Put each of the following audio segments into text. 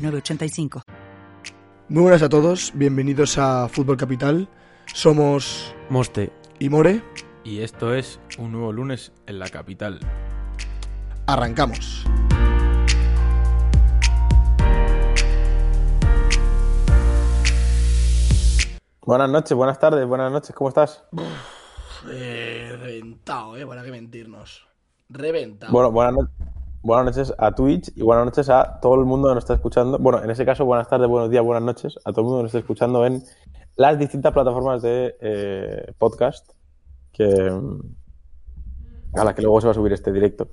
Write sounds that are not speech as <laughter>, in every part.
906985. Muy buenas a todos, bienvenidos a Fútbol Capital. Somos Moste. y More. Y esto es un nuevo lunes en la capital. Arrancamos. Buenas noches, buenas tardes, buenas noches, ¿cómo estás? Eh, reventado, eh, para qué mentirnos. Reventado. Bueno, buenas, no- buenas noches a Twitch y buenas noches a todo el mundo que nos está escuchando. Bueno, en ese caso, buenas tardes, buenos días, buenas noches a todo el mundo que nos está escuchando en las distintas plataformas de eh, podcast que, a las que luego se va a subir este directo.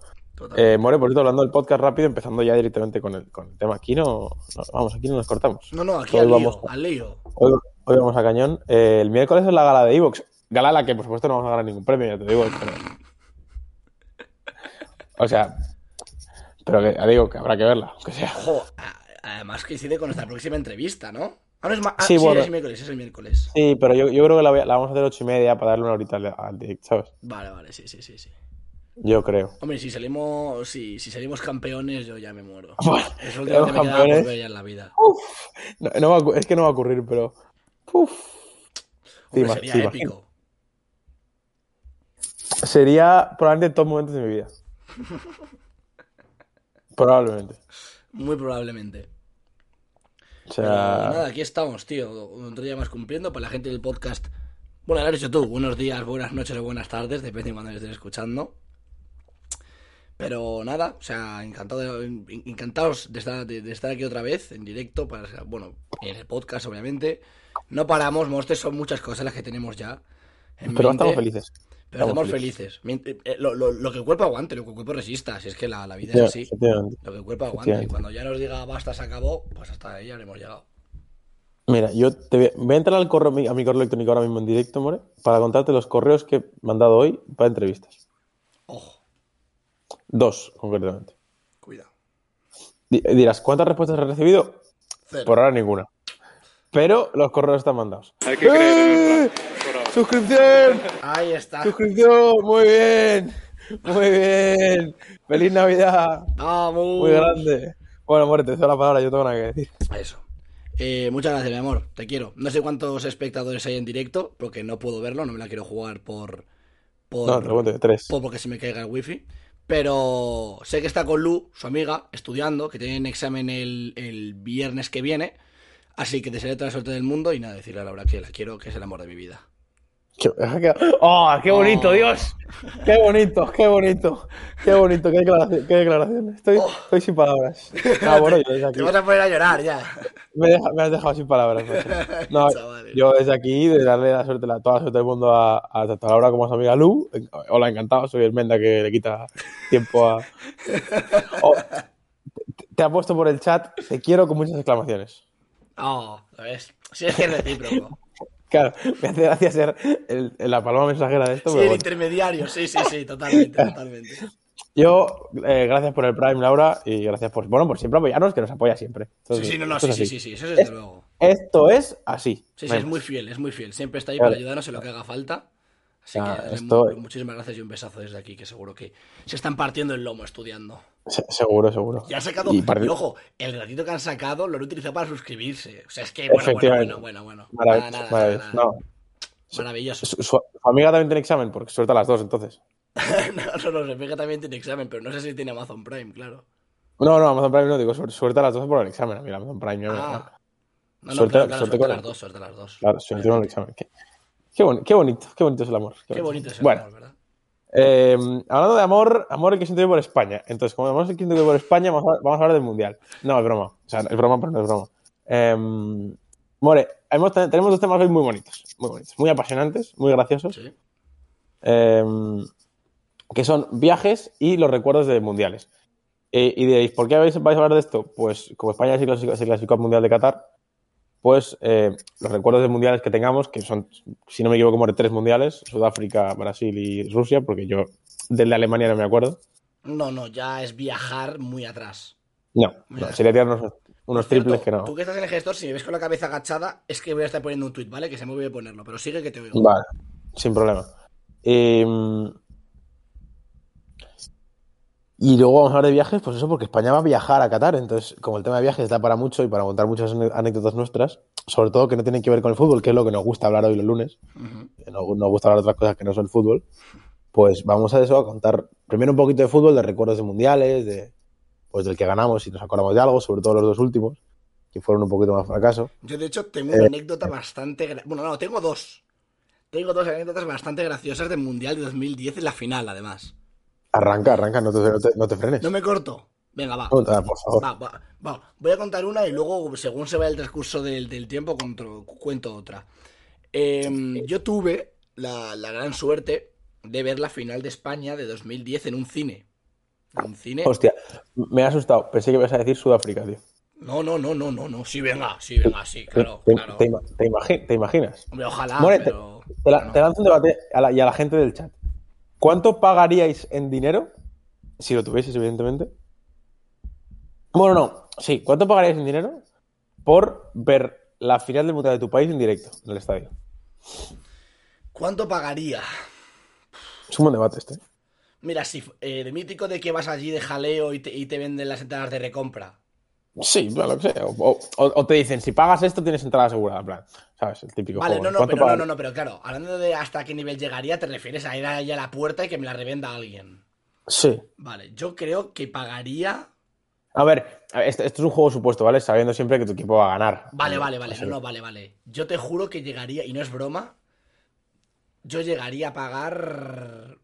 Eh, More, por cierto, hablando del podcast rápido, empezando ya directamente con el, con el tema. Aquí no, no- vamos, aquí no nos cortamos. no, no, aquí hoy al lío, vamos- al lío. Hoy, hoy vamos a cañón. Eh, el miércoles es la gala de Evox. Gala a la que, por supuesto, no vamos a ganar ningún premio, ya te digo. pero- <laughs> O sea, pero que, ya digo que habrá que verla, aunque sea. Ojo, además coincide con nuestra próxima entrevista, ¿no? Ah, no es ah, Sí, sí, bueno. es el miércoles, es el miércoles. Sí, pero yo, yo creo que la, vamos a hacer ocho y media para darle una horita al, al direct, ¿sabes? Vale, vale, sí, sí, sí, sí. Yo creo. Hombre, si salimos, si, si salimos campeones, yo ya me muero. <laughs> Bueno, Es último que me campeones. ya en la vida. No, no va es que no va a ocurrir, pero. Uf. Hombre, sería sí, épico. Sería probablemente top momentos de mi vida. <laughs> Probablemente. Muy probablemente. O Pero sea. nada, aquí estamos, tío. Otro día más cumpliendo. Para la gente del podcast. Bueno, lo has dicho tú. Buenos días, buenas noches o buenas tardes. Depende de cuando estés escuchando. Pero nada, o sea, encantado de- encantados de estar, de, de estar aquí otra vez en directo. Para, bueno, en el podcast, obviamente. No paramos, monstruos, son muchas cosas las que tenemos ya. en Pero mente, estamos felices. Pero estamos felices. Mient- eh, Lo, lo- lo que el cuerpo aguante, lo que el cuerpo resista. Si es que la, la vida es así. Lo que el cuerpo aguante. Y cuando ya nos diga basta, se acabó, pues hasta ahí habremos llegado. Mira, yo te voy, voy a entrar al correo, a mi correo electrónico ahora mismo en directo, More, para contarte los correos que he mandado hoy para entrevistas. Ojo, Dos, concretamente. cuidado. Di- Dirás, ¿cuántas respuestas he recibido? Cero. Por ahora ninguna. Pero los correos están mandados. Hay que creer ¡Eh! ¡Suscripción! Ahí está. ¡Suscripción! Muy bien. Muy bien. ¡Feliz Navidad! Vamos. Muy grande. Bueno, More, te la palabra, yo tengo nada que decir. Eso. Eh, muchas gracias, mi amor. Te quiero. No sé cuántos espectadores hay en directo, porque no puedo verlo. No me la quiero jugar por. por No, te lo cuento, tres. por porque se me caiga el wifi. Pero sé que está con Lu, su amiga, estudiando, que tienen examen el, el viernes que viene. Así que desearé toda la suerte del mundo y nada, decirle a Laura que la quiero, que es el amor de mi vida. <laughs> ¡Oh, qué bonito, Oh. Dios! ¡Qué bonito, qué bonito! ¡Qué bonito, qué declaración! Qué declaración. Estoy, estoy sin palabras. Ah, bueno, yo desde aquí Te vas a poner a llorar ya. me, deja- me has dejado sin palabras. macho. <laughs> No, yo desde aquí, de darle la suerte, la, toda la suerte del mundo a, a tanto a Laura como a su amiga Lu. En- Hola, encantado, soy el Menda que le quita tiempo a... Oh, te, te ha puesto por el chat, te quiero con muchas exclamaciones. Oh, ¿lo ves? Sí, es que es recíproco. Claro, me hace gracia ser el- la paloma mensajera de esto, Sí, pero el bueno. intermediario, sí, sí, sí, totalmente, totalmente. Yo, eh, gracias por el Prime, Laura, y gracias por, bueno, por siempre apoyarnos, que nos apoya siempre. Sí, Entonces, sí, no, no, sí, sí, sí, sí, eso es desde luego. Esto es así. Sí, sí, es muy fiel, es muy fiel. Siempre está ahí para ayudarnos en lo que haga falta. Así Ah, que darle esto- mu- muchísimas gracias y un besazo desde aquí, que seguro que se están partiendo el lomo estudiando. Se- seguro, seguro. Y han sacado, Y y, par- ojo, el ratito que han sacado lo han utilizado para suscribirse. O sea, es que, bueno, bueno, Efectivamente. bueno, bueno, bueno. Marav- Nada, nada, nada, no. Maravilloso. Su, su- su amiga también tiene examen, porque suelta las dos, entonces. <laughs> no, no, no, Rebeca también tiene examen, pero no sé si tiene Amazon Prime, claro. No, no, Amazon Prime no, digo, suelta las dos por el examen. A mí, Amazon Prime Ah. No, no, Suerte- claro, suerte con las dos, suerte las dos. Claro, suerte con el examen. Qué, qué, boni- qué bonito, qué bonito es el amor. Qué bonito es el Bueno, amor, ¿verdad? eh, hablando de amor, amor el que siento yo por España. Entonces, como amor el que siento por España, vamos a, vamos a hablar del Mundial. No, es broma. O sea, es broma, pero no es broma. Em, More, hemos- tenemos dos temas hoy muy bonitos, muy bonitos, muy apasionantes, muy graciosos, Sí. em, que son viajes y los recuerdos de mundiales. Eh, y diréis, ¿por qué vais, vais a hablar de esto? Pues como España se clasificó, se clasificó al Mundial de Qatar, pues eh, los recuerdos de mundiales que tengamos, que son, si no me equivoco, como de tres mundiales, Sudáfrica, Brasil y Rusia, porque yo del de Alemania no me acuerdo. No, no, ya es viajar muy atrás. No, no sería tirarnos unos cierto, triples que no. Tú que estás en el gestor, si me ves con la cabeza agachada, es que voy a estar poniendo un tweet, ¿vale? Que se me olvidó ponerlo, pero sigue que te oigo. Vale, sin problema. Eh, y luego vamos a hablar de viajes, pues eso, porque España va a viajar a Qatar. Entonces, como el tema de viajes da para mucho y para contar muchas anécdotas nuestras, sobre todo que no tienen que ver con el fútbol, que es lo que nos gusta hablar hoy los lunes, nos gusta hablar de otras cosas que no son el fútbol, pues vamos a eso, a contar primero un poquito de fútbol, de recuerdos de mundiales, de pues del que ganamos y nos acordamos de algo, sobre todo los dos últimos, que fueron un poquito más fracaso. Yo, de hecho, tengo Eh. una anécdota bastante. Bueno, no, tengo dos. Tengo dos anécdotas bastante graciosas del Mundial de 2010 en la final, además. Arranca, arranca, no te, no te, no te frenes. No me corto. Venga, va. Por favor. Va, va, va. Voy a contar una y luego, según se vaya el transcurso del, del tiempo, contro- cuento otra. Eh, yo tuve la, la gran suerte de ver la final de España de 2010 en un cine. En un cine. Hostia, me ha asustado. Pensé que ibas a decir Sudáfrica, tío. No, no, no, no, no, no. Sí, venga, sí, venga, sí, claro, te, claro. te ima- te imagi- te imaginas? Hombre, ojalá, More, pero. te la- no. te lanzo un debate a la- y a la gente del chat. ¿Cuánto pagaríais en dinero? Si lo tuvieseis, evidentemente. Bueno, no. Sí, ¿cuánto pagaríais en dinero por ver la final del Mundial de tu país en directo en el estadio? ¿Cuánto pagaría? Es un buen debate este. Mira, si eh, de mítico de que vas allí de jaleo y te, y te venden las entradas de recompra. Sí, bueno, lo que sea. O, o- o te dicen, si pagas esto, tienes entrada asegurada. En plan, ¿sabes? El típico Vale, juego. no, no, ¿Cuánto pero no, no, no, pero claro, hablando de hasta qué nivel llegaría, te refieres a ir ahí a la puerta y que me la revenda alguien. Sí. Vale, yo creo que pagaría. A ver, esto, esto es un juego supuesto, ¿vale? Sabiendo siempre que tu equipo va a ganar. Vale, vale, vale, no, no, vale, vale. Yo te juro que llegaría, y no es broma, yo llegaría a pagar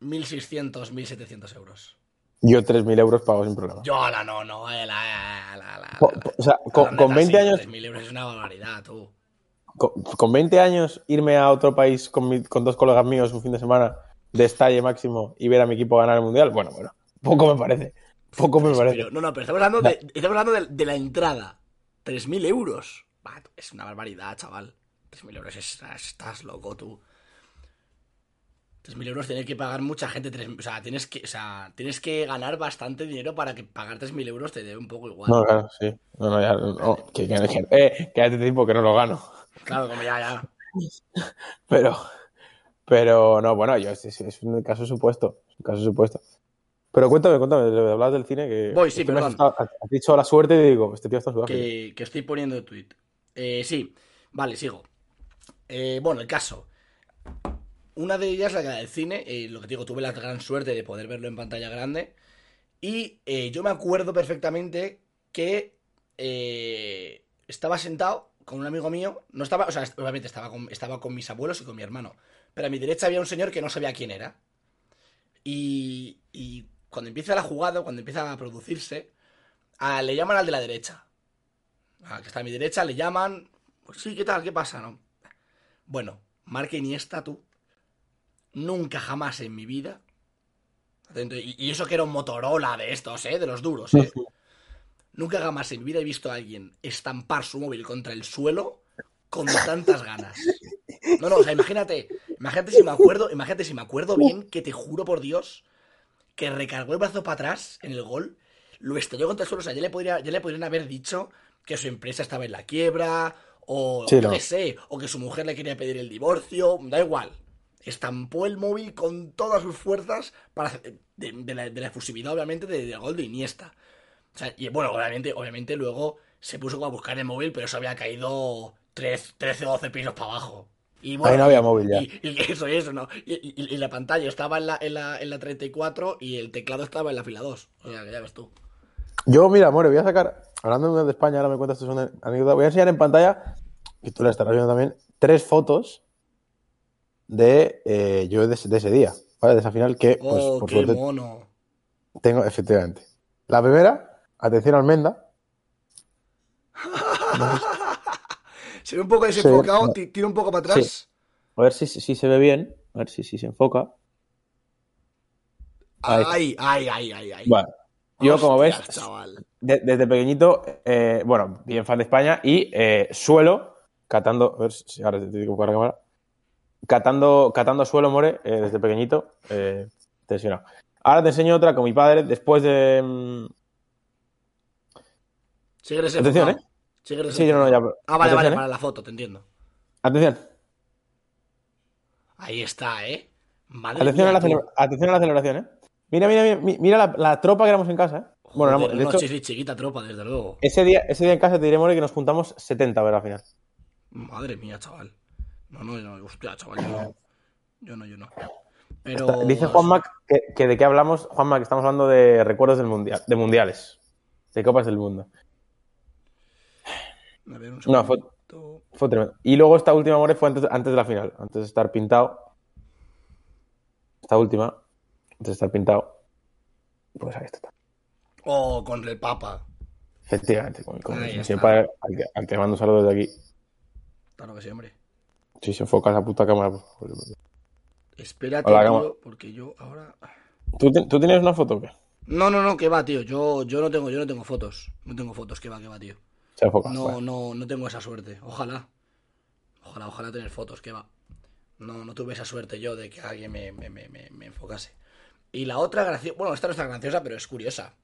1.600, 1.700 euros. Yo 3.000 euros pago sin problema. Yo, la no, no, eh, la, la, la, la, Po- po- o sea, con, con neta, 20 sí, años, 3.000 euros es una barbaridad, tú. con, con 20 años irme a otro país con, mi- con dos colegas míos un fin de semana de estalle máximo y ver a mi equipo ganar el mundial, bueno, bueno, poco me parece. Poco me parece. Pero, no, no, pero estamos hablando de, estamos hablando de, de la entrada. 3.000 euros. Es una barbaridad, chaval. 3.000 euros, es- estás loco tú. 3.000 euros tiene que pagar mucha gente. tres- o, sea, tienes que, o sea, tienes que ganar bastante dinero para que pagar 3.000 euros te dé un poco igual. No, claro, sí. No, no, ya, no, que, que, que- eh, que hace tiempo que no lo gano. Claro, como ya, ya. <laughs> Pero, pero no, bueno, yo es, un caso supuesto. Es un caso supuesto. Pero cuéntame, cuéntame, de hablar del cine que. Voy, sí, has, perdón. has dicho la suerte y digo, este tío está en que, que estoy poniendo tweet. Eh, sí, vale, sigo. Eh, bueno, el caso. Una de ellas, la del cine, eh, lo que digo, tuve la gran suerte de poder verlo en pantalla grande. Y eh, yo me acuerdo perfectamente que eh, estaba sentado con un amigo mío. No estaba, o sea, obviamente estaba con, estaba con mis abuelos y con mi hermano. Pero a mi derecha había un señor que no sabía quién era. Y, y cuando empieza la jugada, cuando empieza a producirse, le llaman al de la derecha. Al que está a mi derecha, le llaman. Pues sí, ¿qué tal? ¿Qué pasa? No. Bueno, Marca Iniesta, tú. Nunca jamás en mi vida. Y, eso que era un Motorola de estos, ¿eh? De los duros, ¿eh? Nunca jamás en mi vida he visto a alguien estampar su móvil contra el suelo con tantas ganas. No, no, o sea, imagínate, imagínate si me acuerdo, imagínate si me acuerdo bien que te juro por Dios que recargó el brazo para atrás en el gol, lo estalló contra el suelo, o sea, ya le, podría, ya le podrían haber dicho que su empresa estaba en la quiebra, o Sí, no. qué sé, o que su mujer le quería pedir el divorcio, da igual. Estampó el móvil con todas sus fuerzas para de, de la, de la efusividad, obviamente, de- gol de Iniesta. O sea, y bueno, obviamente, obviamente luego se puso a buscar el móvil, pero eso había caído 13, 13 o 12 pisos para abajo. Y bueno, Ahí no había móvil ya. y, y <laughs> eso y eso, ¿no? Y, y- y la pantalla estaba en la, en, la, en la 34 y el teclado estaba en la fila 2. O sea, que ya ves tú. Yo, mira, More, voy a sacar, hablando de España, ahora me cuentas tu segunda anécdota, voy a enseñar en pantalla, y tú la estarás viendo también, tres fotos de eh, yo de, ese- de ese día, ¿vale? De esa final que, pues, Oh, por qué suerte, mono. tengo, efectivamente. La primera, atención Almenda, <laughs> Se ve un poco desenfocado, Sí. ti- tira un poco para atrás. a ver si, si se ve bien, a ver si, si se enfoca. Ay, ay, ay, ay, ay. Bueno, yo como ves, de- desde pequeñito, eh, bueno, bien fan de España y eh, suelo, catando, a ver si ahora te que buscar la cámara, catando, catando suelo, more, eh, desde pequeñito, eh, tensionado. Ahora te enseño otra con mi padre, después de... mm, Sigue Atención, desenfocado. Sigue Sí, yo no, ya... Ah, vale, vale, ¿eh? para la foto, te entiendo. Atención, Ahí está, ¿eh? Madre atención, a la, atención a la celebración, ¿eh? Mira, mira, mira, mi- mira la, la tropa que éramos en casa, ¿eh? Bueno, Joder, de hecho, chiquita tropa, desde luego. ese día, ese día en casa te diré, more, que nos juntamos 70 a ver la final. Madre mía, chaval. No, no, no, hostia, chaval, yo no. Yo no, yo no. Pero. Está- Dice Juanma que, que de qué hablamos, Juanma, que estamos hablando de recuerdos del mundial, de mundiales, de copas del mundo. A ver, un No, fue- tremendo. Y luego esta última, more, fue antes, antes de la final, antes de estar pintado. Esta última, antes de estar pintado. Pues ahí está. Oh, con el Papa. Efectivamente, con, mi padre, al que, al que mando un saludo desde aquí. Claro que sí, hombre. Si se enfoca esa puta cámara, por favor. Espérate, Hola, tío, porque yo ahora. ¿Tú, te- ¿Tú tienes una foto o qué? No, no, no, que va, tío. Yo, yo no tengo, yo no tengo fotos. No tengo fotos, que va, que va, tío. Se enfoca. No, vale. no, no tengo esa suerte. Ojalá. Ojalá, ojalá tener fotos, que va. No, no tuve esa suerte yo de que alguien me, me, me, me- me enfocase. Y la otra graciosa, bueno, esta no está graciosa, pero es curiosa.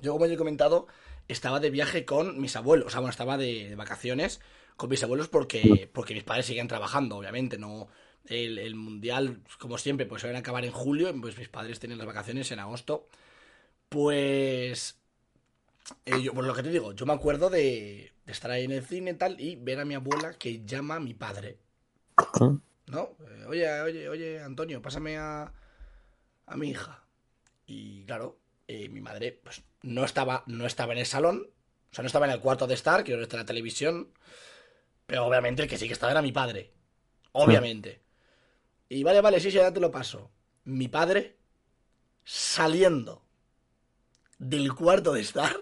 Yo, como ya he comentado, estaba de viaje con mis abuelos. O sea, bueno, estaba de, de vacaciones con mis abuelos porque, porque mis padres seguían trabajando, obviamente. No, el, el mundial, como siempre, pues a acabar en julio. Pues mis padres tenían las vacaciones en agosto. Pues eh, yo, por lo que te digo, yo me acuerdo de, de estar ahí en el cine y tal y ver a mi abuela que llama a mi padre. ¿No? Eh, oye, oye, oye, Antonio, pásame a, a mi hija. Y claro, eh, mi madre pues no estaba, no estaba en el salón, o sea, no estaba en el cuarto de estar, que no está la televisión, pero obviamente el que sí que estaba era mi padre. Obviamente. Y vale, vale, sí, sí, ya te lo paso. Mi padre saliendo del cuarto de estar.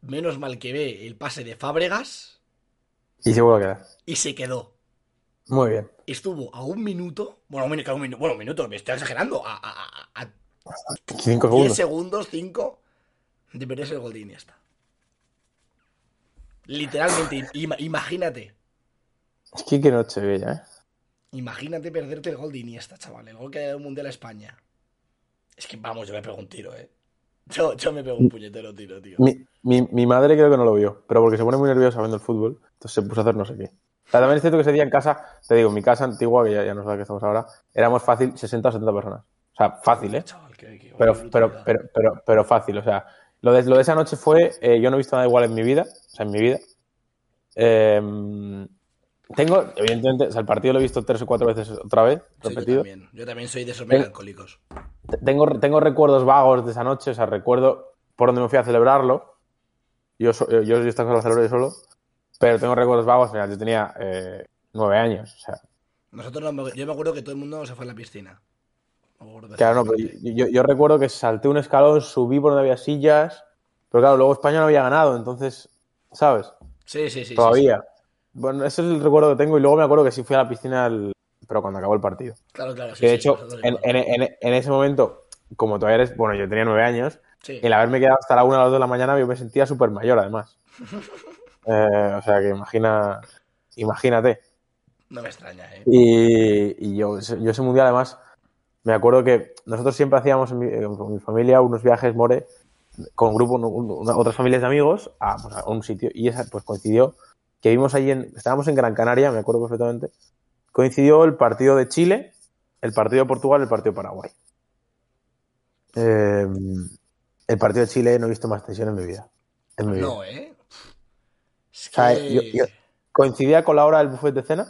Menos mal que ve el pase de Fábregas Y seguro que da. y se quedó. Muy bien. Estuvo a un minuto. Bueno, un minuto, un minuto, bueno, un minuto, me estoy exagerando. A, a, a- a Cinco 10 segundos. segundos, 5 de perderse el gol de Iniesta. Literalmente, ima- imagínate. Es que qué noche bella, ¿eh? Imagínate perderte el gol de Iniesta, chaval. El gol que ha dado el mundial a España. Es que vamos, yo me pego un tiro, eh. Yo, yo me pego un puñetero tiro, tío. Mi, mi, mi madre creo que no lo vio, pero porque se pone muy nerviosa viendo el fútbol, entonces se puso a hacer no sé qué. También es cierto que ese día en casa, te digo, mi casa antigua, que ya, ya no sé la que estamos ahora, éramos fácil 60 o 70 personas. O sea, fácil, ¿eh? Chaval, qué- qué Pero, pero, pero, pero, pero fácil, o sea, lo de, lo de esa noche fue, eh, yo no he visto nada igual en mi vida, o sea, en mi vida. Eh, tengo, evidentemente, o sea, el partido lo he visto tres o cuatro veces otra vez, Sí, yo repetido. también. Yo también soy de esos melancólicos. Tengo, tengo recuerdos vagos de esa noche, o sea, recuerdo por dónde me fui a celebrarlo. Yo, so- yo, yo esta cosa la celebré solo, pero tengo recuerdos vagos, mira, yo tenía eh, nueve años, o sea, Nosotros no yo me acuerdo que todo el mundo se fue a la piscina. Claro, no, pero yo- yo recuerdo que salté un escalón, subí por donde había sillas, pero claro, luego España no había ganado, entonces, ¿sabes? Sí, sí, sí. sí, Todavía. Bueno, ese es el recuerdo que tengo y luego me acuerdo que sí fui a la piscina, al- pero cuando acabó el partido. Claro, claro. sí, que de sí, hecho, en, igual. en- en- en ese momento, como todavía eres, bueno, yo tenía nueve años, Sí. el haberme quedado hasta la una o las dos de la mañana, yo me sentía súper mayor, además. <laughs> Eh, o sea que imagina, imagínate. No me extraña, ¿eh? Y, y yo, yo ese mundial, además, me acuerdo que nosotros siempre hacíamos en mi, eh, con mi familia unos viajes, More, con grupo, un- un- otras familias de amigos, a, pues, a un sitio. Y esa, pues coincidió que vimos allí, en, estábamos en Gran Canaria, me acuerdo perfectamente, coincidió el partido de Chile, el partido de Portugal el partido de Paraguay. Eh, el partido de Chile no he visto más tensión en mi vida. En mi vida. No, ¿eh? Es O sea, que... yo- yo- coincidía con la hora del buffet de cena.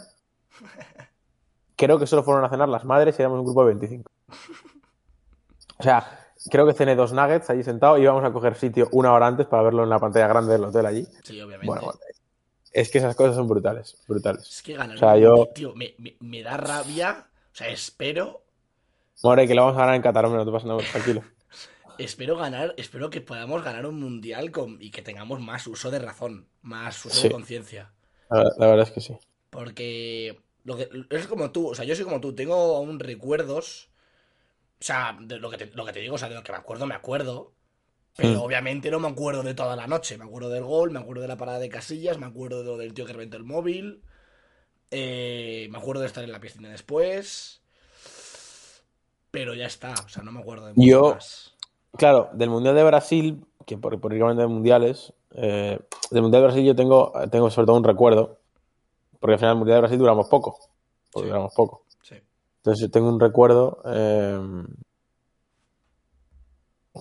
Creo que solo fueron a cenar las madres y éramos un grupo de 25. O sea, creo que cené dos nuggets allí sentado y íbamos a coger sitio una hora antes para verlo en la pantalla grande del hotel allí. Sí, obviamente. Bueno, bueno, es que esas cosas son brutales, brutales. Es que ganar O sea, yo- Tío, me, me- me da rabia. O sea, espero... More, que lo vamos a ganar en Qatar, hombre, no te pasa nada, tranquilo. <laughs> Espero ganar... Espero que podamos ganar un mundial con, y que tengamos más uso de razón. Más uso Sí. de conciencia. La, la verdad es que sí. Porque... Lo que, es como tú. O sea, yo soy como tú. Tengo aún recuerdos O sea, de lo que, te, lo que te digo, o sea, de lo que me acuerdo, me acuerdo. Pero Mm. obviamente no me acuerdo de toda la noche. Me acuerdo del gol, me acuerdo de la parada de casillas, me acuerdo de lo del tío que reventó el móvil. eh, me acuerdo de estar en la piscina después. Pero ya está, o sea, no me acuerdo de mucho Yo- más. Claro, del Mundial de Brasil, que por, por de mundiales, eh, del Mundial de Brasil yo tengo, tengo sobre todo un recuerdo, porque al final el Mundial de Brasil duramos poco, porque Sí. duramos poco. Entonces yo tengo un recuerdo eh,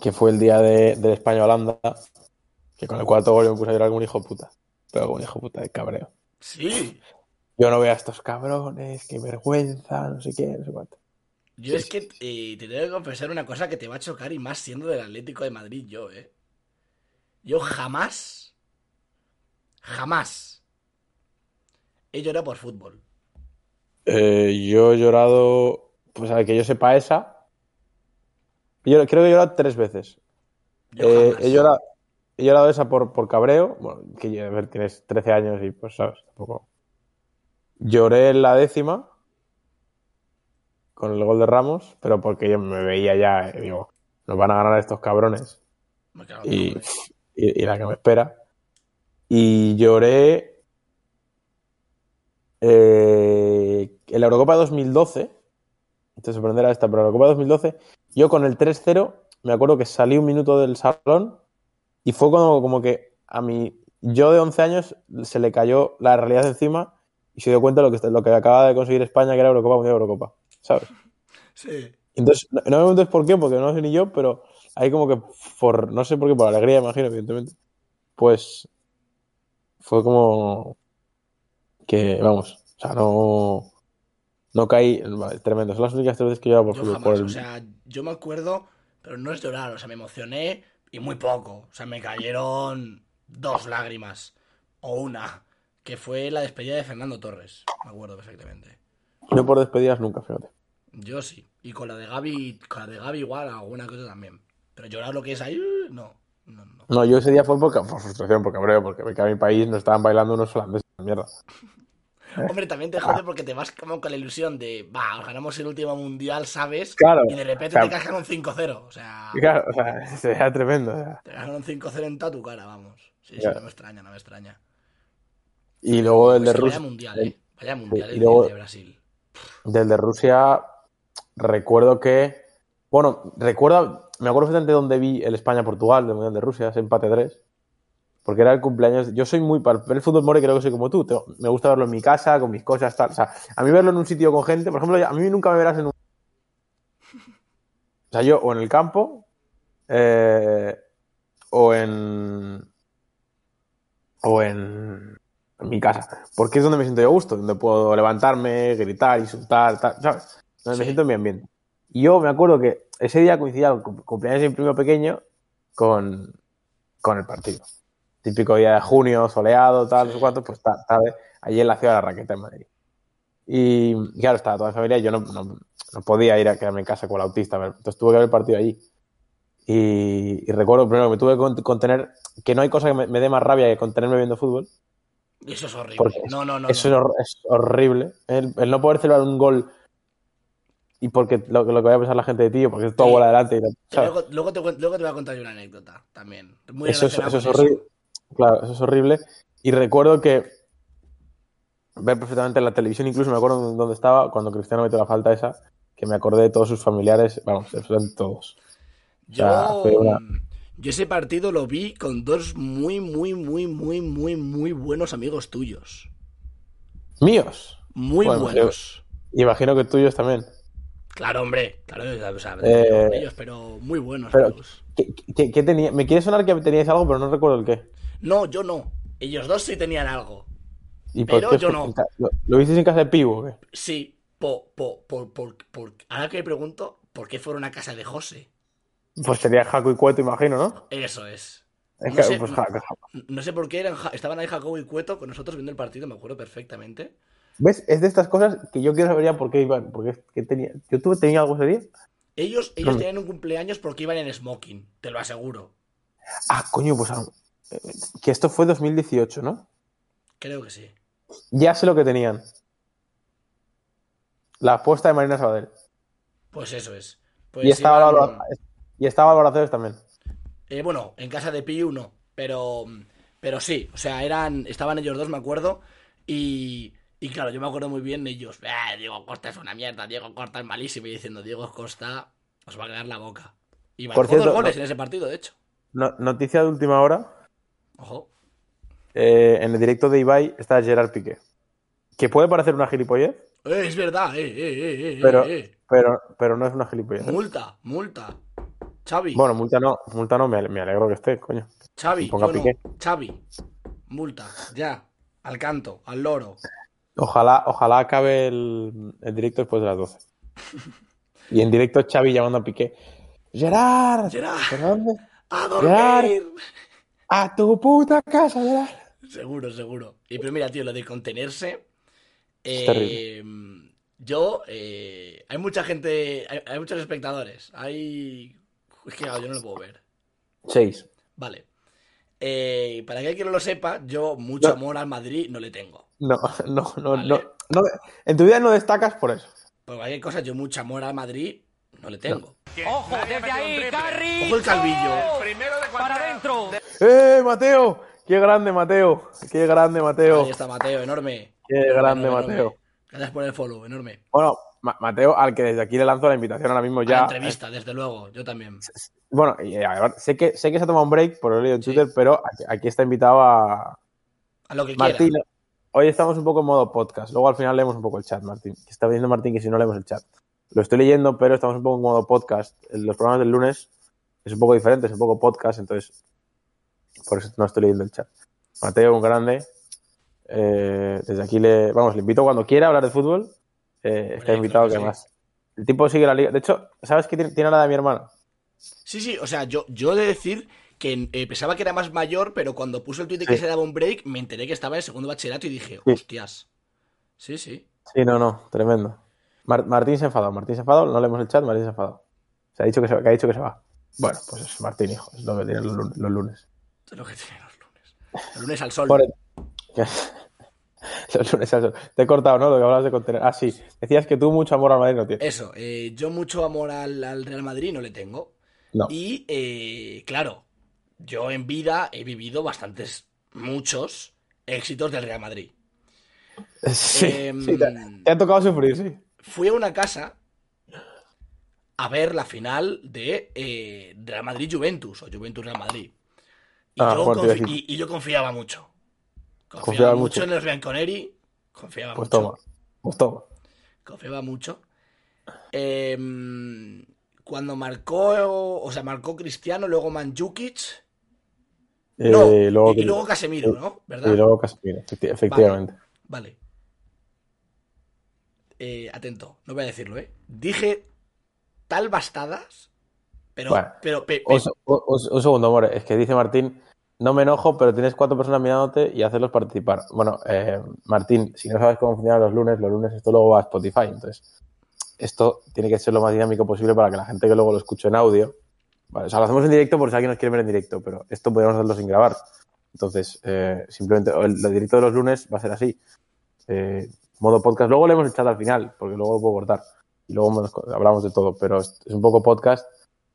que fue el día de, de España-Holanda, que con el cuarto gol me puse a llorar un hijo puta, pero como un hijo puta de cabreo. Sí. Yo no veo a estos cabrones, qué vergüenza, no sé qué, no sé cuánto. Yo es que eh, te tengo que confesar una cosa que te va a chocar y más siendo del Atlético de Madrid yo, ¿eh? Yo jamás, jamás he llorado por fútbol. Eh, yo he llorado, pues a que yo sepa esa. Yo creo que he llorado tres veces. Yo Eh, he, llorado, he llorado esa por, por cabreo. Bueno, que ya- a ver, tienes 13 años y pues, ¿sabes? Tampoco. Lloré en la décima con el gol de Ramos, pero porque yo me veía ya, eh, digo, nos van a ganar estos cabrones Me cago y, en todo, ¿eh? y- y la que me espera. Y lloré eh, en la Eurocopa 2012. Te sorprenderá esta, pero en la Eurocopa 2012, yo con el 3-0, me acuerdo que salí un minuto del salón y fue como, como que a mi yo de 11 años se le cayó la realidad encima y se dio cuenta de lo que, lo que acaba de conseguir España, que era Eurocopa, Mundial Eurocopa. ¿Sabes? Sí. Entonces, no, no me preguntes por qué, porque no sé ni yo, pero hay como que por, no sé por qué, por alegría, imagino, evidentemente. Pues fue como que, vamos, o sea, no, no caí, tremendo. Son las únicas tres veces que por Yo fútbol. jamás, por el- o sea, yo me acuerdo, pero no es llorar, o sea, me emocioné y muy poco. O sea, me cayeron dos lágrimas, o una, que fue la despedida de Fernando Torres, me acuerdo perfectamente. Yo por despedidas nunca, fíjate. Yo sí, y con la de Gaby, con la de Gaby igual, alguna cosa también. Pero llorar lo que es ahí, no, no, no. No, yo ese día fue por, por frustración, por cabreo, porque me quedé en mi país, no estaban bailando unos holandeses de mierda. Hombre, también te jode porque te vas como con la ilusión de, va, ganamos el último mundial, ¿sabes? Claro, Y de repente o sea- te cascan un 5-0, o sea, Claro, o sea, <laughs> sería tremendo. o sea. te cascan un 5-0 en toda tu cara, vamos. Sí, sí, Claro. no me extraña, no me extraña. Y luego el Pues de Rusia. Vaya mundial, eh. Vaya mundial y el luego- de Brasil. Del de Rusia, recuerdo que. Bueno, recuerdo. Me acuerdo perfectamente dónde vi el España-Portugal del Mundial de Rusia, ese empate 3. Porque era el cumpleaños. Yo soy muy. Para el fútbol more, creo que soy como tú. Tengo- me gusta verlo en mi casa, con mis cosas, tal. O sea, a mí verlo en un sitio con gente. Por ejemplo, a mí nunca me verás en un. <laughs> O sea, yo o en el campo. eh, o en. O en. En mi casa. Porque es donde me siento yo a gusto. Donde puedo levantarme, gritar, insultar, tal. ¿Sabes? Donde me siento en mi ambiente. Y yo me acuerdo que ese día coincidía el cum- cumpleaños de mi primo pequeño con, con el partido. Típico día de junio, soleado, tal, Sí. cuánto, pues ta- tarde, allí en la ciudad de la Raqueta, en Madrid. Y claro, estaba toda mi familia yo no, no, no podía ir a quedarme en casa con el autista, entonces tuve que ver el partido allí. Y, y recuerdo primero que me tuve que con- contener, que no hay cosa que me, me dé más rabia que contenerme viendo fútbol. Eso es horrible. No, no, no. Eso no. es, hor- es horrible. El, el no poder celebrar un gol y porque lo, lo que vaya a pensar la gente de ti, porque es tu Sí. abuela delante. y. Luego, luego te, luego te voy a contar yo una anécdota también. Muy Eso es, relacionada eso es horrible. Claro, eso es horrible. Y recuerdo que ver perfectamente en la televisión, incluso me acuerdo dónde estaba cuando Cristiano metió la falta esa, que me acordé de todos sus familiares, vamos, absolutamente todos. Yo, sea, fue una- yo ese partido lo vi con dos muy, muy, muy, muy, muy, muy buenos amigos tuyos. Míos. Muy Bueno, buenos. Y imagino que tuyos también. Claro, hombre. Claro, o sea, Eh, ellos, pero muy buenos pero- amigos. ¿Qué, qué- qué tenía? Me quiere sonar que teníais algo, pero no recuerdo el qué. No, yo no. Ellos dos sí tenían algo. ¿Y por Pero yo no. ¿Lo, lo visteis en casa de Pivo? qué? Sí, po, po, por, por, por- ahora que me pregunto, ¿por qué fueron a casa de José? Pues sería Jaco y Cueto, imagino, ¿no? Eso es. Es No que, sé, pues, No sé por qué eran, estaban ahí Jacobo y Cueto con nosotros viendo el partido, me acuerdo perfectamente. ¿Ves? Es de estas cosas que yo quiero saber ya por qué iban. Porque tenía. ¿Yo tuve, tenía algo ese día? Ellos, ellos No. tenían un cumpleaños porque iban en smoking, te lo aseguro. Ah, coño, pues. Que esto fue 2018, ¿no? Creo que sí. Ya sé lo que tenían. La apuesta de Marina Sabadell. Pues eso es. Pues y, estaba iban- y estaba también. Eh, bueno, en casa de Piu no, pero, pero sí, o sea, eran, estaban ellos dos, me acuerdo, y, y claro, yo me acuerdo muy bien de ellos, "Ah, Diego Costa es una mierda, Diego Costa es malísimo, y diciendo, Diego Costa os va a cagar la boca. Y marcó dos goles no- en ese partido, de hecho. No- noticia de última hora. Ojo. eh, en el directo de Ibai está Gerard Piqué. Que puede parecer una gilipollez, Eh, es verdad, eh, eh, eh, eh, pero, eh, pero, pero no es una gilipollez. Multa, multa. Xavi, Bueno, multa no, multa no, me, me alegro que esté, coño. Xavi, ponga yo no. Piqué. Xavi, multa, ya, al canto, al loro. Ojalá, ojalá acabe el, el directo después de las 12. <laughs> Y en directo Xavi llamando a Piqué. Gerard, Gerard. ¡A Gerard. A tu puta casa, Gerard. Seguro, seguro. Y pero mira, tío, lo de contenerse. Es eh, yo, eh, hay mucha gente, hay, hay muchos espectadores. Hay. Es que claro, yo no lo puedo ver. Seis. Vale. Eh, para que alguien no lo sepa, yo mucho No. amor al Madrid no le tengo. No, <laughs> no, no, Vale. no, no. En tu vida no destacas por eso. Por cualquier cosa, yo mucho amor al Madrid no le tengo. Ojo, desde ahí, Carri. Ojo el calvillo. Para adentro. ¡Eh, Mateo! ¡Qué grande, Mateo! ¡Qué grande, Mateo! Ahí está Mateo, enorme. ¡Qué Enorme, grande, enorme, Mateo! enorme. Gracias por el follow, enorme. Bueno, Ma- Mateo, al que desde aquí le lanzo la invitación ahora mismo A la ya. entrevista, desde luego, yo también. Bueno, y, eh, a ver, sé que, sé que se ha tomado un break, por he leído en Sí. Twitter, pero aquí, aquí está invitado a A lo que Martín. quiera. Hoy estamos un poco en modo podcast. Luego al final leemos un poco el chat, Martín. Que está viendo Martín que si no leemos el chat. Lo estoy leyendo, pero estamos un poco en modo podcast. Los programas del lunes es un poco diferente, es un poco podcast, entonces por eso no estoy leyendo el chat. Mateo, un grande. Eh, desde aquí le, vamos, le invito cuando quiera a hablar de fútbol. Eh, está invitado que más. El tipo sigue la liga. De hecho, ¿sabes que tiene, edad de mi hermano? Sí, sí, o sea, yo, yo he de decir que eh, pensaba que era más mayor, pero cuando puso el tweet de que Sí. se daba un break, me enteré que estaba en segundo bachillerato y dije, hostias. Sí, sí. Sí, no, no, tremendo. Mar- Martín se ha enfadado, Martín se ha enfadado, no leemos el chat, Martín se ha enfadado. Se ha dicho que se, que ha dicho que se va. Bueno, pues es Martín, hijo, es lo que tiene los, lun- los lunes. Es lo que tienen los lunes. Los lunes al sol. Por el- <laughs> los lunes al sol. Te he cortado, ¿no? Lo que hablabas de contener. Ah, sí. Decías que tú mucho amor al Madrid no tienes. Eso, eh, yo mucho amor al, al Real Madrid no le tengo. No. Y, eh, claro, yo en vida he vivido bastantes, muchos éxitos del Real Madrid. <laughs> Sí, Em, sí, te, te ha tocado sufrir, sí. Fui a una casa a ver la final de eh, Real Madrid-Juventus o Juventus-Real Madrid. Y, Ah, yo y- y yo confiaba mucho. Confiaba, Confiaba mucho, mucho. en los Bianconeri. Confiaba Pues mucho. toma, pues toma. Confiaba mucho. Em, cuando marcó, o sea, marcó Cristiano, luego Manjukic. Eh, No, luego, y, y luego Casemiro, ¿no? ¿Verdad? y luego Casemiro, efecti- efectivamente. Vale. Eh, atento, no voy a decirlo, ¿eh? Dije tal bastadas, pero, Bueno, pero, pe- pe- Un, se- un- un segundo, amor. Es que dice Martín, no me enojo, pero tienes cuatro personas mirándote y hacerlos participar. Bueno, eh, Martín, si no sabes cómo funcionan los lunes, los lunes esto luego va a Spotify. Entonces, esto tiene que ser lo más dinámico posible para que la gente que luego lo escuche en audio. Vale, o sea, lo hacemos en directo por si alguien nos quiere ver en directo, pero esto podríamos hacerlo sin grabar. Entonces, eh, simplemente el, el directo de los lunes va a ser así. Eh, modo podcast. Luego leemos el chat al final, porque luego lo puedo cortar. Y luego hablamos de todo, pero es, un poco podcast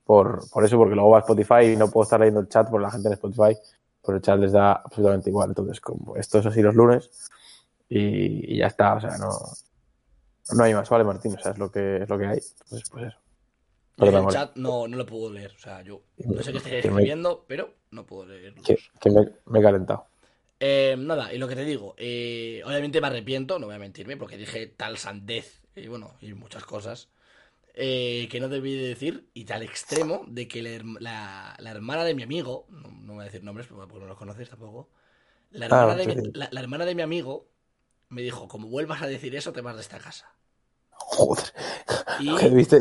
por, por eso, porque luego va a Spotify y no puedo estar leyendo el chat por la gente en Spotify, pero el chat les da absolutamente igual. Entonces, como esto es así los lunes y, y ya está, o sea, no, no hay más, ¿vale, Martín? O sea, es lo que, es lo que hay. Entonces, pues eso. el chat no, no lo puedo leer. O sea, yo no sé qué estáis me- escribiendo, pero no puedo leerlo. Que, que me, me he calentado. Eh, nada, y lo que te digo, eh, obviamente me arrepiento, no voy a mentirme, porque dije tal sandez y bueno, y muchas cosas eh, que no debí de decir, y tal extremo de que la, la- la hermana de mi amigo, no, no voy a decir nombres porque no los conoces tampoco, la hermana, Ah, de, sí, mi, la, la hermana de mi amigo me dijo, como vuelvas a decir eso, te vas de esta casa. Joder, Y, ¿qué decir?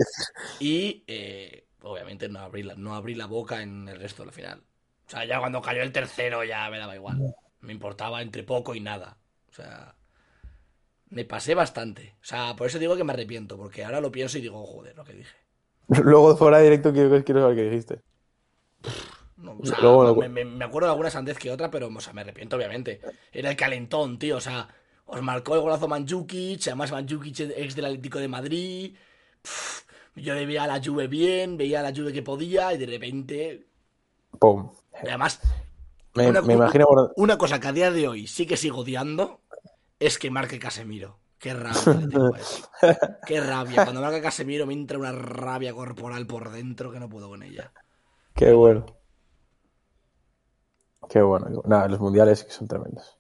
y eh, obviamente no abrí, la, no abrí la boca en el resto del final. O sea, ya cuando cayó el tercero ya me daba igual. Me importaba entre poco y nada. O sea, me pasé bastante. O sea, por eso digo que me arrepiento, porque ahora lo pienso y digo, joder, lo que dije. Luego fuera de directo quiero, quiero saber qué dijiste. No, o sea, Luego lo- me, acuerdo de alguna sandez que otra, pero o sea, me arrepiento, obviamente. Era el calentón, tío. O sea, os marcó el golazo Manjukic, además Manjukic ex del Atlético de Madrid. Pff, Yo le veía a la Juve bien, veía a la Juve que podía y de repente... ¡Pum! Además, Me, una, me imagino. una cosa que a día de hoy sí que sigo odiando es que marque Casemiro. Qué rabia le tengo a <laughs> eso. Qué rabia. Cuando marca Casemiro me entra una rabia corporal por dentro que no puedo con ella. Qué bueno. Qué bueno. Nada, los mundiales que son tremendos.